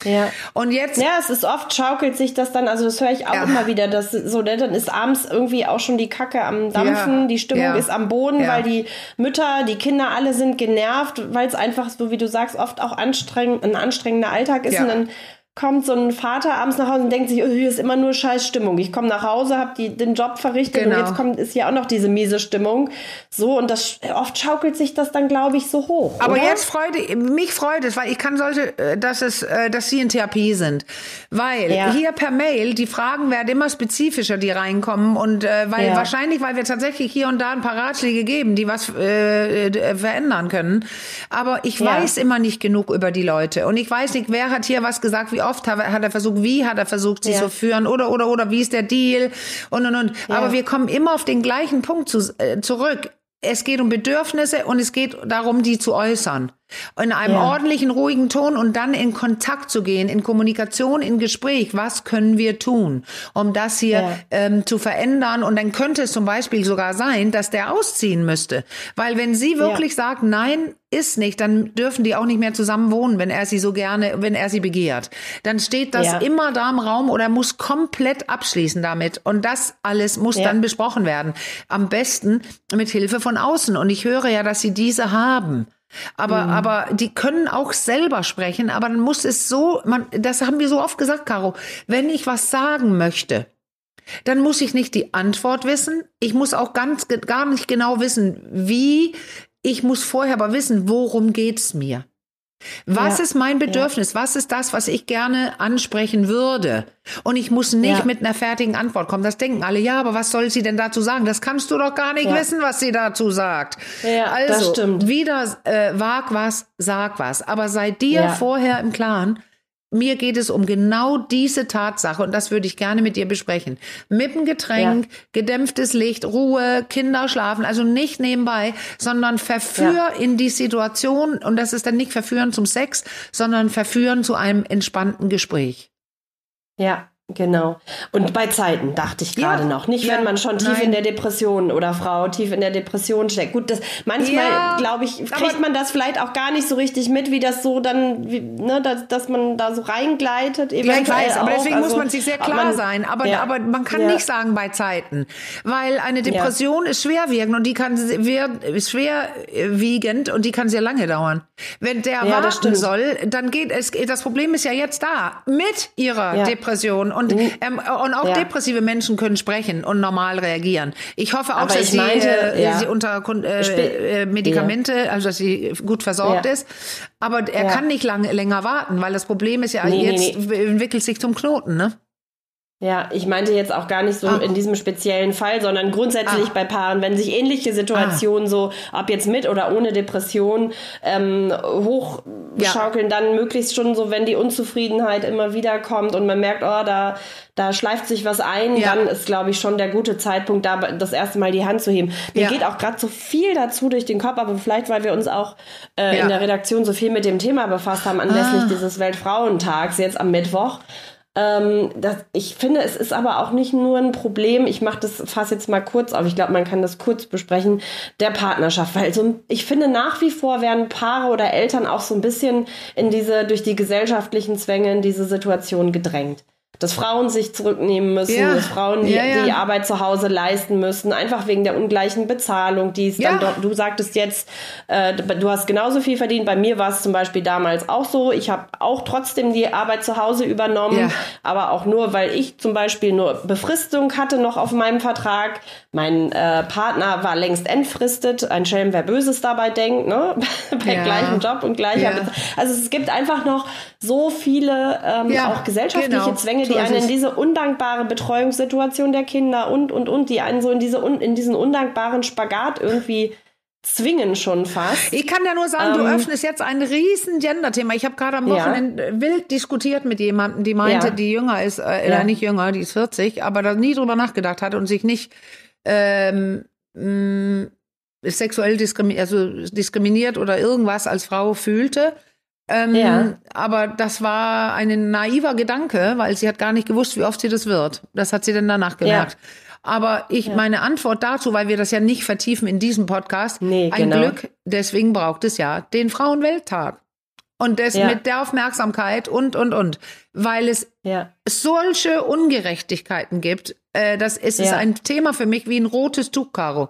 Ja. Und jetzt. Ja, es ist oft schaukelt sich das dann, also das höre ich auch ja. immer wieder, dass so, ne, dann ist abends irgendwie auch schon die Kacke am Dampfen, ja. die Stimmung ja. ist am Boden, weil die Mütter, die Kinder alle sind genervt, weil es einfach, so wie du sagst, oft auch anstrengend, ein anstrengender Alltag ist und dann kommt so ein Vater abends nach Hause und denkt sich, oh, hier ist immer nur scheiß Stimmung. Ich komme nach Hause, habe den Job verrichtet genau. und jetzt kommt ist ja auch noch diese miese Stimmung. So und das oft schaukelt sich das dann, glaube ich, so hoch. Aber oder? jetzt freut mich freut es, weil ich kann solche, äh, dass es, äh, dass sie in Therapie sind, weil ja. hier per Mail die Fragen werden immer spezifischer, die reinkommen und äh, weil ja. wahrscheinlich, weil wir tatsächlich hier und da ein paar Ratschläge geben, die was äh, äh verändern können. Aber ich ja. weiß immer nicht genug über die Leute und ich weiß nicht, wer hat hier was gesagt, wie oft hat er versucht, wie hat er versucht, sie ja. zu führen oder, oder, oder, wie ist der Deal und, und, und. Ja. Aber wir kommen immer auf den gleichen Punkt zu, äh, zurück. Es geht um Bedürfnisse und es geht darum, die zu äußern in einem ja. ordentlichen, ruhigen Ton und dann in Kontakt zu gehen, in Kommunikation, in Gespräch. Was können wir tun, um das hier ja. ähm, zu verändern? Und dann könnte es zum Beispiel sogar sein, dass der ausziehen müsste. Weil wenn sie wirklich ja. sagt, nein, ist nicht, dann dürfen die auch nicht mehr zusammen wohnen, wenn er sie so gerne, wenn er sie begehrt. Dann steht das ja. immer da im Raum oder muss komplett abschließen damit. Und das alles muss dann besprochen werden. Am besten mit Hilfe von außen. Und ich höre ja, dass sie diese haben. Aber, mhm. aber die können auch selber sprechen, aber dann muss es so, man, das haben wir so oft gesagt, Caro, wenn ich was sagen möchte, dann muss ich nicht die Antwort wissen. Ich muss auch ganz, gar nicht genau wissen, wie. Ich muss vorher aber wissen, worum geht's mir. Was ja, ist mein Bedürfnis? Ja. Was ist das, was ich gerne ansprechen würde? Und ich muss nicht ja. mit einer fertigen Antwort kommen. Das denken alle, ja, aber was soll sie denn dazu sagen? Das kannst du doch gar nicht wissen, was sie dazu sagt. Ja, also, wieder äh, wag was, sag was. Aber sei dir vorher im Klaren, mir geht es um genau diese Tatsache und das würde ich gerne mit dir besprechen. Mit dem Getränk, ja. gedämpftes Licht, Ruhe, Kinder schlafen, also nicht nebenbei, sondern verführ ja. in die Situation und das ist dann nicht verführen zum Sex, sondern verführen zu einem entspannten Gespräch. Ja, Genau. Und bei Zeiten dachte ich gerade ja, noch. Nicht, ja, wenn man schon tief nein. in der Depression oder Frau tief in der Depression steckt. Gut, das manchmal, ja, glaube ich, kriegt man das vielleicht auch gar nicht so richtig mit, wie das so dann, wie, ne, dass, dass man da so reingleitet. Ja, ich weiß, aber deswegen also, muss man sich sehr klar man, sein. Aber, aber man kann nicht sagen bei Zeiten. Weil eine Depression ist schwerwiegend und die kann ist schwerwiegend und die kann sehr lange dauern. Wenn der warten soll, dann geht es, das Problem ist ja jetzt da. Mit ihrer Depression und, ähm, und auch ja. depressive Menschen können sprechen und normal reagieren. Ich hoffe auch, Aber dass sie, meinte, äh, ja. sie unter äh, äh, Medikamente, ja. also dass sie gut versorgt ist. Aber er kann nicht lang, länger warten, weil das Problem ist ja, nee, jetzt nee, nee. entwickelt sich zum Knoten, ne? Ja, ich meinte jetzt auch gar nicht so ah. in diesem speziellen Fall, sondern grundsätzlich ah. bei Paaren, wenn sich ähnliche Situationen ah. so, ob jetzt mit oder ohne Depression, ähm, hochschaukeln, ja. dann möglichst schon so, wenn die Unzufriedenheit immer wieder kommt und man merkt, oh, da, da schleift sich was ein, ja. dann ist, glaube ich, schon der gute Zeitpunkt, da das erste Mal die Hand zu heben. Mir ja. geht auch gerade so viel dazu durch den Kopf, aber vielleicht, weil wir uns auch äh, in der Redaktion so viel mit dem Thema befasst haben, anlässlich ah. dieses Weltfrauentags jetzt am Mittwoch. Ähm, das, ich finde, es ist aber auch nicht nur ein Problem, ich mache das fasse jetzt mal kurz auf, ich glaube, man kann das kurz besprechen, der Partnerschaft. Weil so, ich finde, nach wie vor werden Paare oder Eltern auch so ein bisschen in diese, durch die gesellschaftlichen Zwänge in diese Situation gedrängt dass Frauen sich zurücknehmen müssen, ja. dass Frauen die, ja, ja. die, Arbeit zu Hause leisten müssen, einfach wegen der ungleichen Bezahlung, die es dann dort, du sagtest jetzt, äh, du hast genauso viel verdient, bei mir war es zum Beispiel damals auch so, ich habe auch trotzdem die Arbeit zu Hause übernommen, aber auch nur, weil ich zum Beispiel nur Befristung hatte noch auf meinem Vertrag, mein äh, Partner war längst entfristet, ein Schelm, wer Böses dabei denkt, ne? bei gleichem Job und gleicher Bezahlung. Also es gibt einfach noch so viele ähm, auch gesellschaftliche genau. Zwänge, die einen in diese undankbare Betreuungssituation der Kinder und, und, und, die einen so in, diese, in diesen undankbaren Spagat irgendwie zwingen schon fast. Ich kann ja nur sagen, ähm, du öffnest jetzt ein riesen Gender-Thema. Ich habe gerade am Wochenende ja. wild diskutiert mit jemandem, die meinte, ja. die jünger ist, äh, ja. nicht jünger, die ist 40, aber da nie drüber nachgedacht hat und sich nicht ähm, mh, sexuell diskriminiert, also diskriminiert oder irgendwas als Frau fühlte. Ähm, ja. Aber das war ein naiver Gedanke, weil sie hat gar nicht gewusst, wie oft sie das wird. Das hat sie dann danach gemerkt. Ja. Aber ich, ja. meine Antwort dazu, weil wir das ja nicht vertiefen in diesem Podcast, nee, ein genau. Glück, deswegen braucht es ja den Frauenwelttag. Und das Ja. mit der Aufmerksamkeit und, und, und. Weil es Ja. solche Ungerechtigkeiten gibt, äh, das ist, ist ein Thema für mich wie ein rotes Tuch, Caro.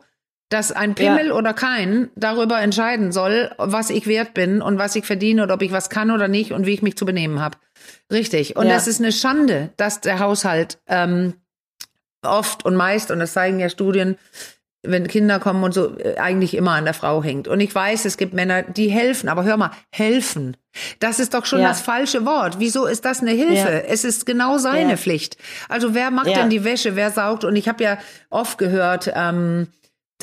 Dass ein Pimmel Ja. oder kein darüber entscheiden soll, was ich wert bin und was ich verdiene oder ob ich was kann oder nicht und wie ich mich zu benehmen habe. Richtig. Und Ja. es ist eine Schande, dass der Haushalt ähm, oft und meist, und das zeigen ja Studien, wenn Kinder kommen und so, äh, eigentlich immer an der Frau hängt. Und ich weiß, es gibt Männer, die helfen, aber hör mal, helfen. Das ist doch schon Ja. das falsche Wort. Wieso ist das eine Hilfe? Ja. Es ist genau seine Ja. Pflicht. Also wer macht denn die Wäsche, wer saugt? Und ich habe ja oft gehört ähm,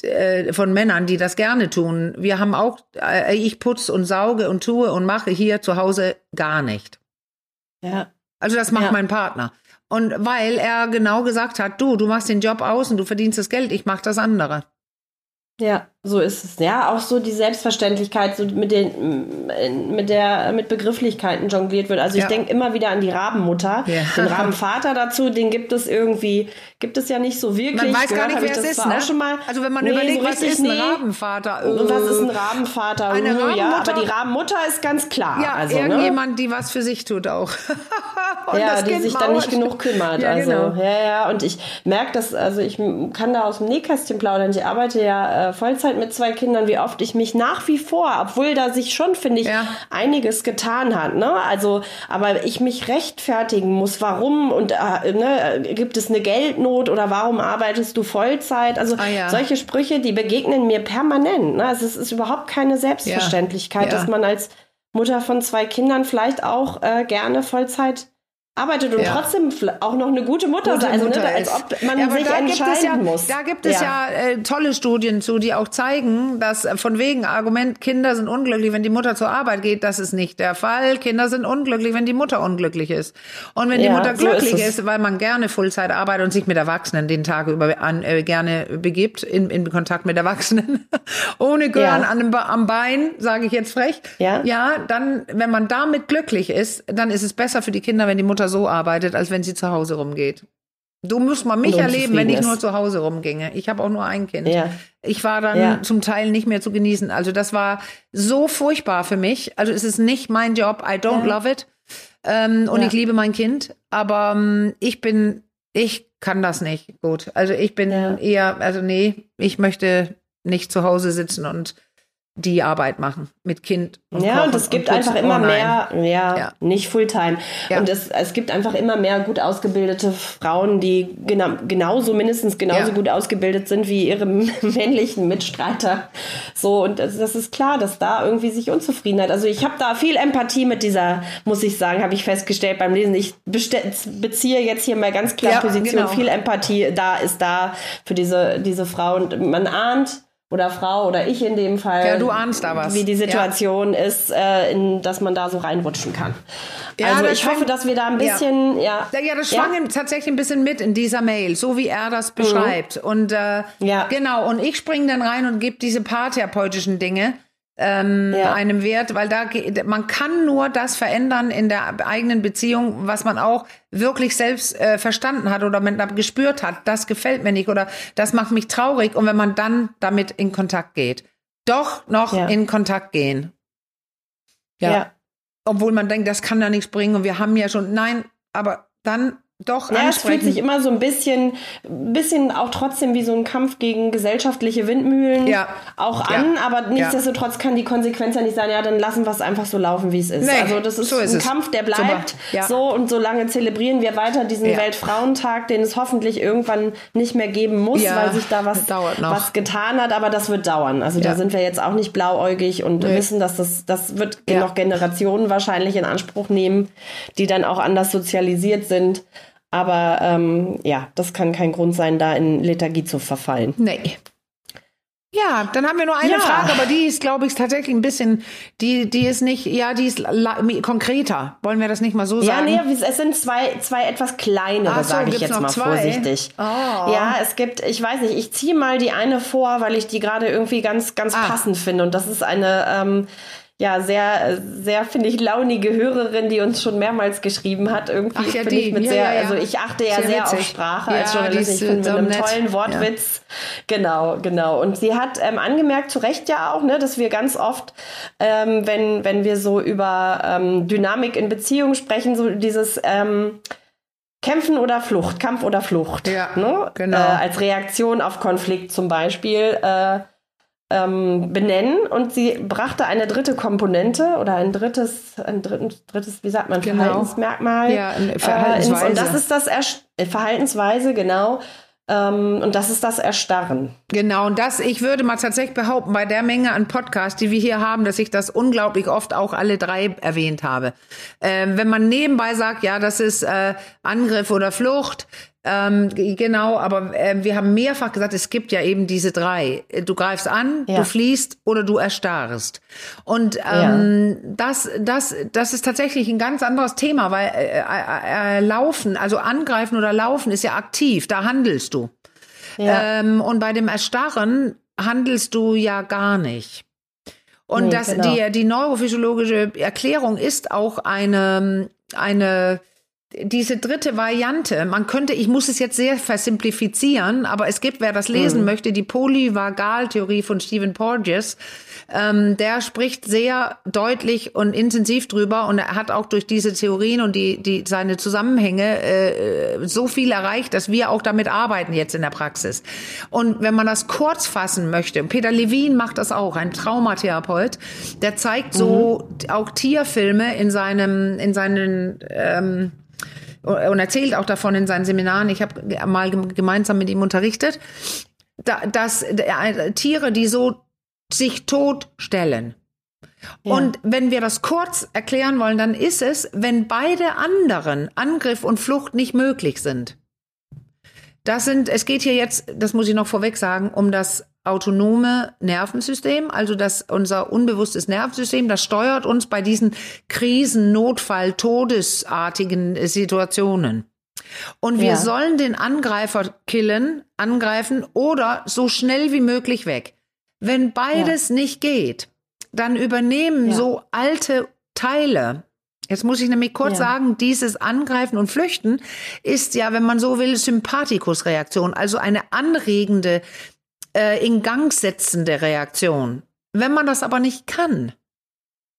äh, von Männern, die das gerne tun. Wir haben auch, äh, ich putz und sauge und tue und mache hier zu Hause gar nicht. Ja. Also das macht Ja. mein Partner. Und weil er genau gesagt hat, du, du machst den Job aus und du verdienst das Geld, ich mach das andere. Ja, so ist es. Ja, auch so die Selbstverständlichkeit, so mit den, mit der, mit Begrifflichkeiten jongliert wird. Also Ja. ich denke immer wieder an die Rabenmutter, Ja. den Rabenvater dazu, den gibt es irgendwie, gibt es ja nicht so wirklich. Man weiß gar Gehört nicht, hab wer es ist, ne? Schon mal. Also wenn man Nee, überlegt, so was ist ein. Rabenvater? Und was ist ein Äh, Rabenvater? Eine Oh, Ja, Rabenmutter? aber die Rabenmutter ist ganz klar. Ja, also, ne? irgendjemand, die was für sich tut auch. Und ja, die Kind sich dann nicht genug kümmert. Ja, also, genau. ja, ja. Und ich merke das, also ich kann da aus dem Nähkästchen plaudern. Ich arbeite ja äh, Vollzeit mit zwei Kindern, wie oft ich mich nach wie vor, obwohl da sich schon, finde ich, Ja. einiges getan hat. Ne? Also, aber ich mich rechtfertigen muss, warum und äh, ne, gibt es eine Geldnot oder warum arbeitest du Vollzeit? Also Ah, ja. solche Sprüche, die begegnen mir permanent. Ne? Also es ist überhaupt keine Selbstverständlichkeit, Ja. dass man als Mutter von zwei Kindern vielleicht auch äh, gerne Vollzeit arbeitet und Ja. trotzdem auch noch eine gute Mutter Gute. Also, Mutter ne, als ob man Ja, sich entscheiden ja, muss. Da gibt es ja, äh, tolle Studien zu, die auch zeigen, dass äh, von wegen Argument, Kinder sind unglücklich, wenn die Mutter zur Arbeit geht. Das ist nicht der Fall. Kinder sind unglücklich, wenn die Mutter unglücklich ist. Und wenn die Mutter so ist glücklich ist, weil man gerne Vollzeit arbeitet und sich mit Erwachsenen den Tag über an, äh, gerne begibt, in, in Kontakt mit Erwachsenen, ohne Gehirn an dem, am Bein, sage ich jetzt frech. Ja. ja, dann, wenn man damit glücklich ist, dann ist es besser für die Kinder, wenn die Mutter so arbeitet, als wenn sie zu Hause rumgeht. Du musst mal mich erleben, wenn ich unzufrieden nur ist. zu Hause rumginge. Ich habe auch nur ein Kind. Ja. Ich war dann Ja. zum Teil nicht mehr zu genießen. Also das war so furchtbar für mich. Also es ist nicht mein Job. I don't Ja. love it. Ähm, und ich liebe mein Kind. Aber ähm, ich bin, ich kann das nicht gut. Also ich bin Ja. eher, also nee, ich möchte nicht zu Hause sitzen und die Arbeit machen mit Kind. Und Ja, und es gibt putzen. einfach immer Oh nein. mehr, ja, Ja. nicht Fulltime. Ja. Und es, es gibt einfach immer mehr gut ausgebildete Frauen, die genau, genauso, mindestens genauso Ja. gut ausgebildet sind wie ihre männlichen Mitstreiter. So, und das, das ist klar, dass da irgendwie sich Unzufriedenheit, also ich habe da viel Empathie mit dieser, muss ich sagen, habe ich festgestellt beim Lesen. Ich beziehe jetzt hier mal ganz klar Position, genau. viel Empathie da ist da für diese, diese Frau. Und man ahnt, oder Frau oder ich in dem Fall. Ja, du ahnst da was. Wie die Ja. Situation ist, äh, in, dass man da so reinrutschen kann. Ja, also ich hoffe, dass wir da ein bisschen, ja. Ja, ja das schwang ihm tatsächlich ein bisschen mit in dieser Mail, so wie er das beschreibt. Und äh, Mhm. Ja. genau, und ich springe dann rein und gebe diese paartherapeutischen Dinge ähm, Ja. einem Wert, weil da man kann nur das verändern in der eigenen Beziehung, was man auch wirklich selbst äh, verstanden hat oder man gespürt hat, das gefällt mir nicht oder das macht mich traurig. Und wenn man dann damit in Kontakt geht, doch noch Ja. in Kontakt gehen. ja. Obwohl man denkt, das kann da nichts bringen und wir haben ja schon, nein, aber dann doch Ja, es fühlt sich immer so ein bisschen, bisschen auch trotzdem wie so ein Kampf gegen gesellschaftliche Windmühlen Ja. auch Ja. an, aber nichtsdestotrotz kann die Konsequenz ja nicht sein, ja, dann lassen wir es einfach so laufen, wie es ist. Nee, also das ist, so ist ein es. Kampf, der bleibt Ja. so und solange zelebrieren wir weiter diesen Ja. Weltfrauentag, den es hoffentlich irgendwann nicht mehr geben muss, Ja, weil sich da was, was getan hat, aber das wird dauern. Also Ja. da sind wir jetzt auch nicht blauäugig und Nee. wissen, dass das, das wird Ja. noch Generationen wahrscheinlich in Anspruch nehmen, die dann auch anders sozialisiert sind. Aber ähm, ja, das kann kein Grund sein, da in Lethargie zu verfallen. Nee. Ja, dann haben wir nur eine Ja. Frage, aber die ist, glaube ich, tatsächlich ein bisschen, die, die ist nicht, ja, die ist konkreter. Wollen wir das nicht mal so Ja, sagen? nee, es sind zwei, zwei etwas kleinere, so, sage ich jetzt noch mal zwei? vorsichtig. Oh. Ja, es gibt, ich weiß nicht, ich ziehe mal die eine vor, weil ich die gerade irgendwie ganz, ganz Ah. passend finde. Und das ist eine, ähm, ja, sehr, sehr, finde ich, launige Hörerin, die uns schon mehrmals geschrieben hat. Irgendwie Ach ja, finde ich mit Ja, sehr, ja, also ich achte ja Sehr sehr, auf. Sprache Ja, als Journalistin. ist, Ich finde mit äh, einem nett. tollen Wortwitz. Genau, genau. Und sie hat ähm, angemerkt, zu Recht ja auch, ne, dass wir ganz oft, ähm, wenn, wenn wir so über ähm, Dynamik in Beziehungen sprechen, so dieses ähm, Kämpfen oder Flucht, Kampf oder Flucht. Ja, ne? genau. Äh, als Reaktion auf Konflikt zum Beispiel. Äh, ähm, benennen und sie brachte eine dritte Komponente oder ein drittes, ein drittes, drittes wie sagt man, Genau. Verhaltensmerkmal. Ja, äh, Verhaltensweise. und das ist das Erst äh, Verhaltensweise, genau. Ähm, und das ist das Erstarren. Genau, und das, ich würde mal tatsächlich behaupten, bei der Menge an Podcasts, die wir hier haben, dass ich das unglaublich oft auch alle drei erwähnt habe. Ähm, wenn man nebenbei sagt, ja, das ist äh, Angriff oder Flucht, ähm, genau, aber äh, wir haben mehrfach gesagt, es gibt ja eben diese drei. Du greifst an, Ja. du fliehst oder du erstarrst. Und ähm, das, das, das ist tatsächlich ein ganz anderes Thema, weil äh, äh, äh, Laufen, also angreifen oder laufen ist ja aktiv, da handelst du. Ja. Ähm, und bei dem Erstarren handelst du ja gar nicht. Und Nee, das, genau. die, die neurophysiologische Erklärung ist auch eine, eine, diese dritte Variante. Man könnte, ich muss es jetzt sehr versimplifizieren, aber es gibt, wer das lesen Mhm. möchte, die Polyvagaltheorie von Stephen Porges. Ähm, der spricht sehr deutlich und intensiv drüber und er hat auch durch diese Theorien und die, die seine Zusammenhänge äh, so viel erreicht, dass wir auch damit arbeiten jetzt in der Praxis. Und wenn man das kurz fassen möchte, Peter Levin macht das auch, ein Traumatherapeut, der zeigt so auch Tierfilme in seinem, in seinen ähm, und erzählt auch davon in seinen Seminaren. Ich habe mal gem- gemeinsam mit ihm unterrichtet, da, dass äh, Tiere, die so sich totstellen. Und wenn wir das kurz erklären wollen, dann ist es, wenn beide anderen Angriff und Flucht nicht möglich sind. Das sind, es geht hier jetzt, das muss ich noch vorweg sagen, um das autonome Nervensystem, also das unser unbewusstes Nervensystem, das steuert uns bei diesen Krisen, Notfall, todesartigen äh, Situationen. Und wir Ja. sollen den Angreifer killen, angreifen oder so schnell wie möglich weg. Wenn beides nicht geht, dann übernehmen Ja. so alte Teile. Jetzt muss ich nämlich kurz Ja. sagen, dieses Angreifen und Flüchten ist ja, wenn man so will, Sympathikusreaktion, also eine anregende, äh, in Gang setzende Reaktion. Wenn man das aber nicht kann,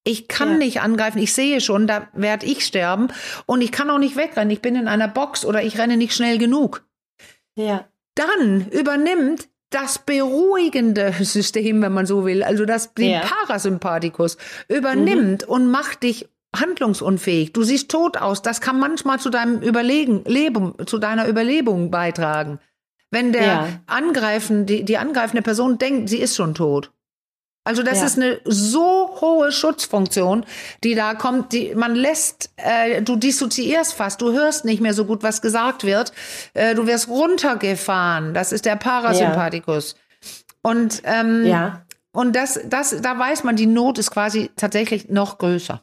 ich kann Ja. nicht angreifen, ich sehe schon, da werde ich sterben und ich kann auch nicht wegrennen, ich bin in einer Box oder ich renne nicht schnell genug. Ja. Dann übernimmt das beruhigende System, wenn man so will, also das den Ja. Parasympathikus übernimmt und macht dich handlungsunfähig. Du siehst tot aus. Das kann manchmal zu deinem Überlegen, Leben, zu deiner Überlebung beitragen. Wenn der Ja. angreifen, die, die angreifende Person denkt, sie ist schon tot. Also das Ja. ist eine so hohe Schutzfunktion, die da kommt. Die, man lässt, äh, du dissoziierst fast, du hörst nicht mehr so gut, was gesagt wird. Äh, du wirst runtergefahren. Das ist der Parasympathikus. Und ähm, Ja. und das, das, da weiß man, die Not ist quasi tatsächlich noch größer.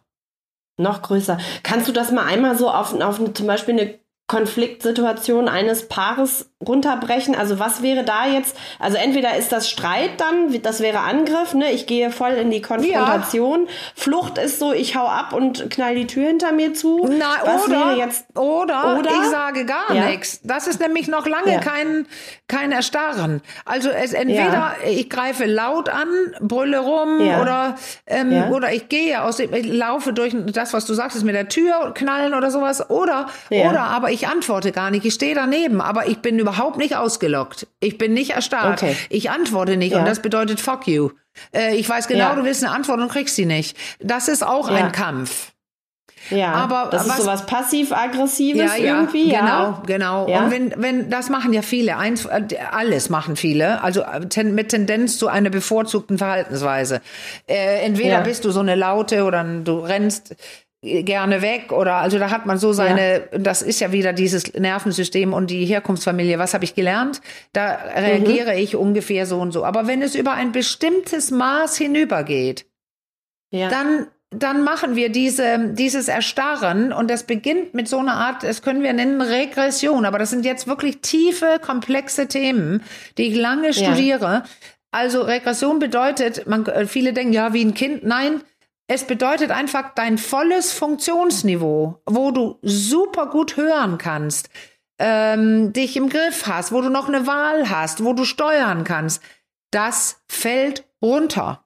Noch größer. Kannst du das mal einmal so auf, auf eine, zum Beispiel eine Konfliktsituation eines Paares runterbrechen? Also was wäre da jetzt? Also entweder ist das Streit dann, das wäre Angriff, ne? Ich gehe voll in die Konfrontation. Flucht ist so, ich hau ab und knall die Tür hinter mir zu. Na, was oder, wäre jetzt? oder, oder? ich sage gar Ja. nichts. Das ist nämlich noch lange Ja. kein, kein Erstarren. Also es entweder ich greife laut an, brülle rum Ja. oder, ähm, Ja. oder ich gehe aus dem, ich laufe durch das, was du sagtest, mit der Tür knallen oder sowas. Oder, Ja. oder aber ich antworte gar nicht. Ich stehe daneben, aber ich bin überhaupt nicht ausgelockt. Ich bin nicht erstarrt. Okay. Ich antworte nicht Ja. und das bedeutet fuck you. Äh, ich weiß genau, Ja. du willst eine Antwort und kriegst sie nicht. Das ist auch Ja. ein Kampf. Ja, Aber das was- ist sowas passiv-aggressives irgendwie, genau, ja. genau. Ja. Und wenn, wenn, das machen ja viele, eins, äh, alles machen viele, also äh, ten, mit Tendenz zu einer bevorzugten Verhaltensweise. Äh, entweder Ja. bist du so eine Laute oder du rennst gerne weg oder also da hat man so seine, das ist ja wieder dieses Nervensystem und die Herkunftsfamilie, was habe ich gelernt? Da reagiere ich ungefähr so und so. Aber wenn es über ein bestimmtes Maß hinübergeht, ja. dann, dann machen wir diese, dieses Erstarren und das beginnt mit so einer Art, das können wir nennen Regression, aber das sind jetzt wirklich tiefe, komplexe Themen, die ich lange studiere. Also Regression bedeutet, man, äh, viele denken, ja, wie ein Kind. Nein, Es bedeutet einfach dein volles Funktionsniveau, wo du super gut hören kannst, ähm, dich im Griff hast, wo du noch eine Wahl hast, wo du steuern kannst. Das fällt runter.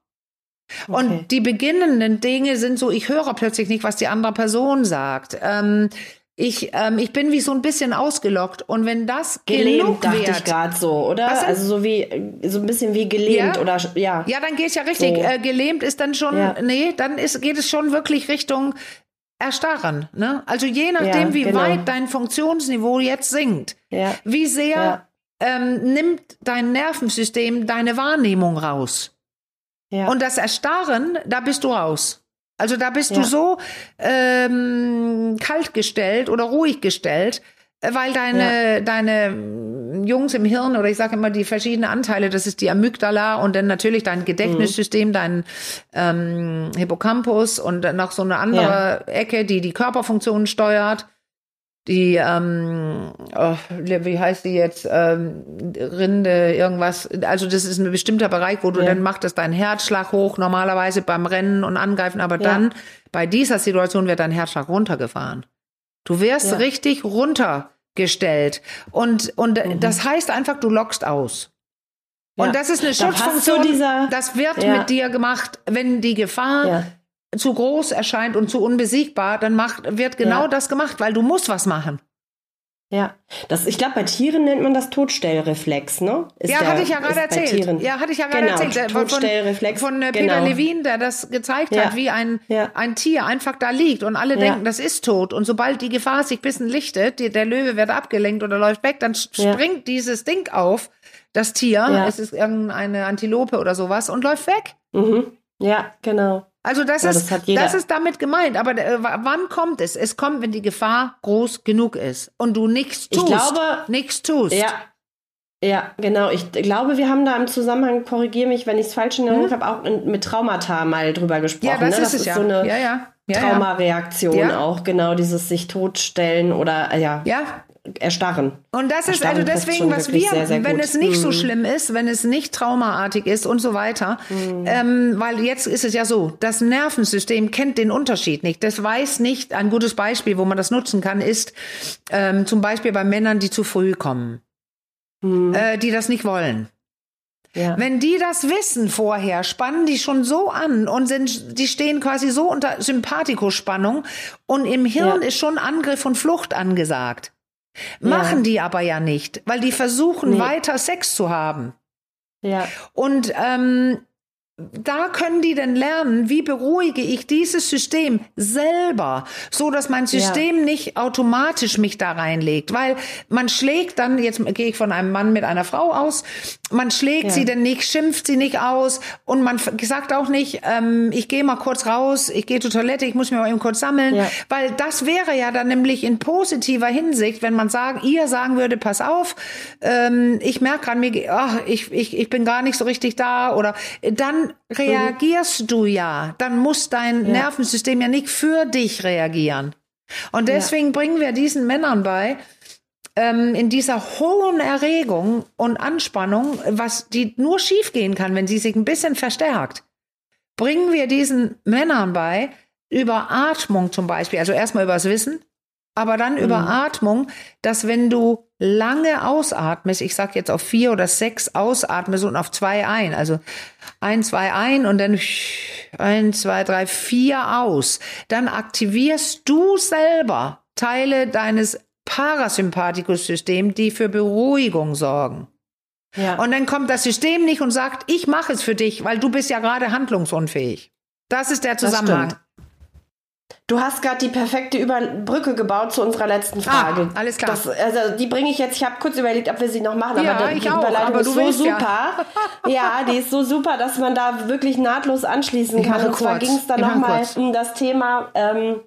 Okay. Und die beginnenden Dinge sind so, ich höre plötzlich nicht, was die andere Person sagt. Ähm, ich, ähm, ich bin wie so ein bisschen ausgelockt und wenn das gelähmt, genug dachte wird, ich gerade so, oder? Also so wie so ein bisschen wie gelähmt Ja. oder ja. ja, dann geht ja richtig. So. Äh, gelähmt ist dann schon, Ja. nee, dann ist, geht es schon wirklich Richtung Erstarren. Ne? Also je nachdem, Ja, wie genau. weit dein Funktionsniveau jetzt sinkt, Ja. wie sehr ähm, nimmt dein Nervensystem deine Wahrnehmung raus. Und das Erstarren, da bist du raus. Also da bist Ja. du so ähm, kalt gestellt oder ruhig gestellt, äh, weil deine, deine mm, Jungs im Hirn oder ich sage immer die verschiedenen Anteile, das ist die Amygdala und dann natürlich dein Gedächtnissystem, dein ähm, Hippocampus und noch so eine andere Ecke, die die Körperfunktionen steuert. Die, ähm, oh, wie heißt die jetzt, ähm, Rinde, irgendwas. Also das ist ein bestimmter Bereich, wo du Ja. dann macht es deinen Herzschlag hoch, normalerweise beim Rennen und Angreifen, aber Ja. dann bei dieser Situation wird dein Herzschlag runtergefahren. Du wirst Ja. richtig runtergestellt. Und, und Mhm. das heißt einfach, du lockst aus. Und das ist eine Da Schutzfunktion. das wird mit dir gemacht, wenn die Gefahr. Zu groß erscheint und zu unbesiegbar, dann macht, wird genau Ja. das gemacht, weil du musst was machen. Ja, das, ich glaube, bei Tieren nennt man das Todstellreflex, ne? Ist ja, der- hatte ich ja gerade erzählt. Ja, hatte ich ja gerade Genau, erzählt. Der- Von, Todstellreflex, von äh, Peter genau. Levin, der das gezeigt Ja. hat, wie ein, Ja. ein Tier einfach da liegt und alle Ja. denken, das ist tot. Und sobald die Gefahr sich ein bisschen lichtet, die, der Löwe wird abgelenkt oder läuft weg, dann springt dieses Ding auf, das Tier, es ist irgendeine Antilope oder sowas und läuft weg. Mhm. Ja, genau. Also das Ja, ist das das ist damit gemeint. Aber äh, wann kommt es? Es kommt, wenn die Gefahr groß genug ist und du nichts Ich tust. glaube- nichts tust. Ja. Ja, genau. Ich glaube, wir haben da im Zusammenhang, korrigiere mich, wenn ich es falsch in Erinnerung habe, auch mit Traumata mal drüber gesprochen. Mhm. Ja, das ne? ist es ja. so eine ja, ja. Traumareaktion auch, genau, dieses sich totstellen oder äh, ja, ja, erstarren. Und das ist Erstarren also deswegen, was wir, sehr, sehr wenn es nicht so Mhm. schlimm ist, wenn es nicht traumaartig ist und so weiter, ähm, weil jetzt ist es ja so, das Nervensystem kennt den Unterschied nicht. Das weiß nicht, ein gutes Beispiel, wo man das nutzen kann, ist ähm, zum Beispiel bei Männern, die zu früh kommen, äh, die das nicht wollen. Ja. Wenn die das wissen vorher, spannen die schon so an und sind, die stehen quasi so unter Sympathikospannung und im Hirn Ja. ist schon Angriff und Flucht angesagt. Machen Ja. die aber ja nicht, weil die versuchen Nee. weiter Sex zu haben. ja. Und ähm, da können die dann lernen, wie beruhige ich dieses System selber, so dass mein System nicht automatisch mich da reinlegt, weil man schlägt dann, jetzt gehe ich von einem Mann mit einer Frau aus, man schlägt Ja. sie dann nicht, schimpft sie nicht aus und man sagt auch nicht, ähm, ich gehe mal kurz raus, ich gehe zur Toilette, ich muss mich mal eben kurz sammeln, Ja. weil das wäre ja dann nämlich in positiver Hinsicht, wenn man sagen, ihr sagen würde, pass auf, ähm, ich merke gerade, mir, ach, ich, ich, ich bin gar nicht so richtig da oder dann reagierst du ja, dann muss dein Ja. Nervensystem ja nicht für dich reagieren. Und deswegen bringen wir diesen Männern bei, ähm, in dieser hohen Erregung und Anspannung, was die nur schiefgehen kann, wenn sie sich ein bisschen verstärkt, bringen wir diesen Männern bei, über Atmung zum Beispiel, also erstmal übers Wissen, aber dann über Atmung, dass wenn du lange ausatmest, ich sag jetzt auf vier oder sechs ausatmest und auf zwei ein, also ein, zwei ein und dann ein, zwei, drei, vier aus, dann aktivierst du selber Teile deines Parasympathikus-Systems, die für Beruhigung sorgen. ja. Und dann kommt das System nicht und sagt, ich mache es für dich, weil du bist ja gerade handlungsunfähig. Das ist der Zusammenhang. Du hast gerade die perfekte Über Brücke gebaut zu unserer letzten Frage. Ah, alles klar. Das, also die bringe ich jetzt. Ich habe kurz überlegt, ob wir sie noch machen, Ja, aber die ich auch, Überleitung aber ist so willst ja. super. Ja. die ist so super, dass man da wirklich nahtlos anschließen kann. Und zwar ging es dann nochmal um das Thema. Ähm,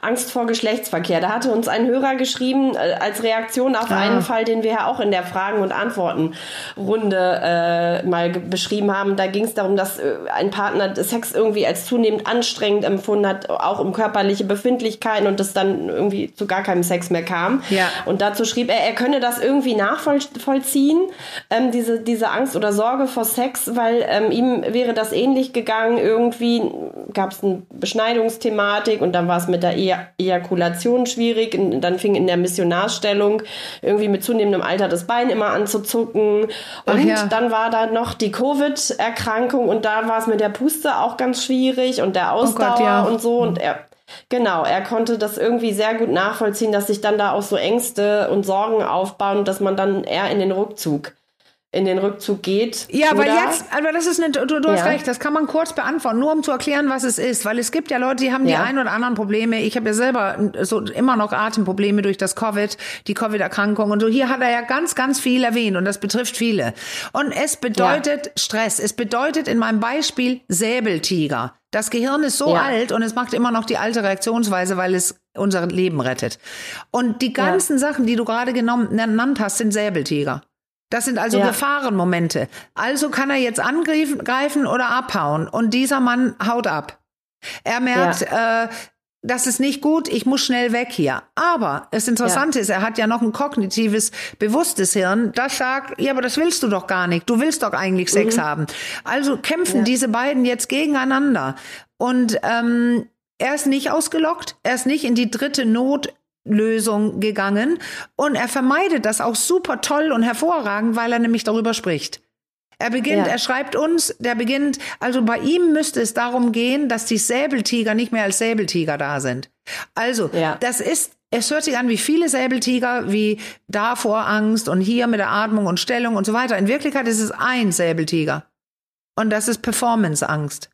Angst vor Geschlechtsverkehr. Da hatte uns ein Hörer geschrieben, äh, als Reaktion auf ah. einen Fall, den wir ja auch in der Fragen- und Antworten-Runde äh, mal beschrieben haben. Da ging es darum, dass äh, ein Partner Sex irgendwie als zunehmend anstrengend empfunden hat, auch um körperliche Befindlichkeiten und es dann irgendwie zu gar keinem Sex mehr kam. Ja. Und dazu schrieb er, er könne das irgendwie nachvollziehen, ähm, diese, diese Angst oder Sorge vor Sex, weil ähm, ihm wäre das ähnlich gegangen. Irgendwie gab es eine Beschneidungsthematik und dann war es mit der e Ejakulation schwierig. Und dann fing in der Missionarstellung irgendwie mit zunehmendem Alter das Bein immer an zu zucken. Und ja. dann war da noch die Covid-Erkrankung und da war es mit der Puste auch ganz schwierig und der Ausdauer oh Gott, ja. und so. Und er Genau, er konnte das irgendwie sehr gut nachvollziehen, dass sich dann da auch so Ängste und Sorgen aufbauen, dass man dann eher in den Rückzug in den Rückzug geht. Ja, aber jetzt, aber das ist eine, du, du hast ja. recht, das kann man kurz beantworten, nur um zu erklären, was es ist, weil es gibt ja Leute, die haben ja. die ein oder anderen Probleme. Ich habe ja selber so immer noch Atemprobleme durch das Covid, die Covid-Erkrankung und so. Hier hat er ja ganz, ganz viel erwähnt und das betrifft viele. Und es bedeutet ja. Stress. Es bedeutet in meinem Beispiel Säbeltiger. Das Gehirn ist so alt und es macht immer noch die alte Reaktionsweise, weil es unser Leben rettet. Und die ganzen Sachen, die du gerade genommen, genannt hast, sind Säbeltiger. Das sind also ja. Gefahrenmomente. Also kann er jetzt angreifen oder abhauen. Und dieser Mann haut ab. Er merkt, ja. äh, das ist nicht gut, ich muss schnell weg hier. Aber das Interessante ja. ist, er hat ja noch ein kognitives, bewusstes Hirn, das sagt, ja, aber das willst du doch gar nicht. Du willst doch eigentlich Sex mhm. haben. Also kämpfen diese beiden jetzt gegeneinander. Und ähm, er ist nicht ausgelockt, er ist nicht in die dritte Not Lösung gegangen und er vermeidet das auch super toll und hervorragend, weil er nämlich darüber spricht. Er beginnt, ja. er schreibt uns, der beginnt, also bei ihm müsste es darum gehen, dass die Säbeltiger nicht mehr als Säbeltiger da sind. Also, ja. das ist, es hört sich an wie viele Säbeltiger, wie davor Angst und hier mit der Atmung und Stellung und so weiter. In Wirklichkeit ist es ein Säbeltiger. Und das ist Performance-Angst.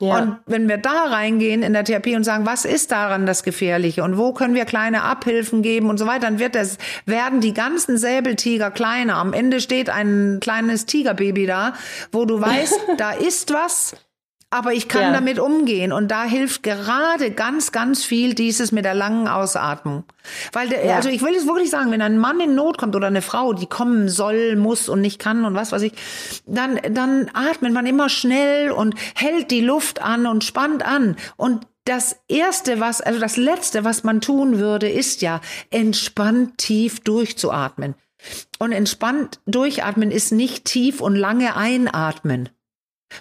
Ja. Und wenn wir da reingehen in der Therapie und sagen, was ist daran das Gefährliche und wo können wir kleine Abhilfen geben und so weiter, dann wird das, werden die ganzen Säbeltiger kleiner. Am Ende steht ein kleines Tigerbaby da, wo du weißt, da ist was, aber ich kann ja. damit umgehen. Und da hilft gerade ganz, ganz viel dieses mit der langen Ausatmung. Weil, der, ja. also ich will es wirklich sagen, wenn ein Mann in Not kommt oder eine Frau, die kommen soll, muss und nicht kann und was weiß ich, dann, dann atmet man immer schnell und hält die Luft an und spannt an. Und das erste, was, also das letzte, was man tun würde, ist ja entspannt tief durchzuatmen. Und entspannt durchatmen ist nicht tief und lange einatmen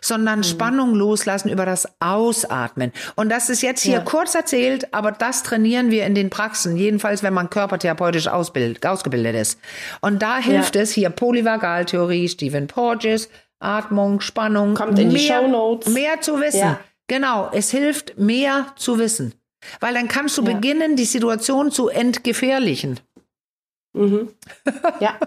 sondern mhm. Spannung loslassen über das Ausatmen. Und das ist jetzt hier ja. kurz erzählt, aber das trainieren wir in den Praxen, jedenfalls wenn man körpertherapeutisch ausbild, ausgebildet ist. Und da hilft ja. es hier Polyvagaltheorie, Stephen Porges, Atmung, Spannung, kommt in mehr, die Show Notes. Mehr zu wissen. Ja. Genau, es hilft mehr zu wissen, weil dann kannst du beginnen, die Situation zu entgefährlichen. Mhm. Ja.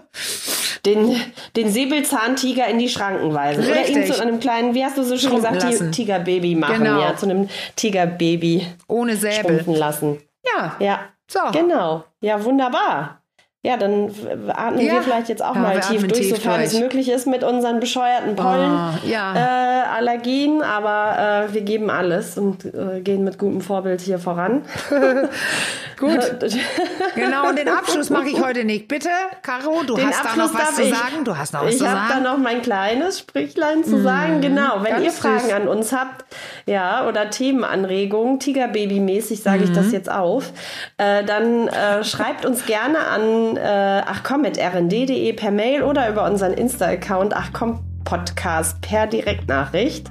Den, den Säbelzahntiger in die Schranken weisen. Richtig. Oder ihn zu einem kleinen, wie hast du so schön gesagt, lassen. Tigerbaby machen. Genau. Ja, zu einem Tigerbaby. Ohne Säbel. lassen. Ja. Ja. So. Genau. Ja, wunderbar. Ja, dann atmen ja. wir vielleicht jetzt auch ja, mal tief durch, tief sofern durch. es möglich ist mit unseren bescheuerten Pollenallergien. Oh, ja. äh, aber äh, wir geben alles und äh, gehen mit gutem Vorbild hier voran. Gut. genau, und den Abschluss mache ich heute nicht. Bitte, Caro, du den hast Abschluss da noch was zu ich. sagen. Du hast noch was ich zu sagen. Ich habe da noch mein kleines Sprichlein zu sagen. Mm, genau, wenn ihr Fragen süß. an uns habt, ja, oder Themenanregungen, Tigerbaby-mäßig sage ich das mhm. jetzt auf, äh, dann äh, schreibt uns gerne an äh, ach komm mit rnd.de per Mail oder über unseren Insta-Account ach komm Podcast per Direktnachricht.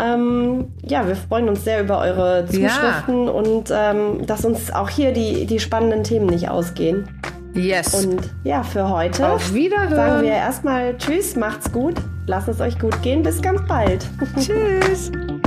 Ähm, ja, wir freuen uns sehr über eure Zuschriften ja. und ähm, dass uns auch hier die, die spannenden Themen nicht ausgehen. Yes. Und ja, für heute Auf Wiederhören. sagen wir erstmal Tschüss, macht's gut, lasst es euch gut gehen, bis ganz bald. Tschüss.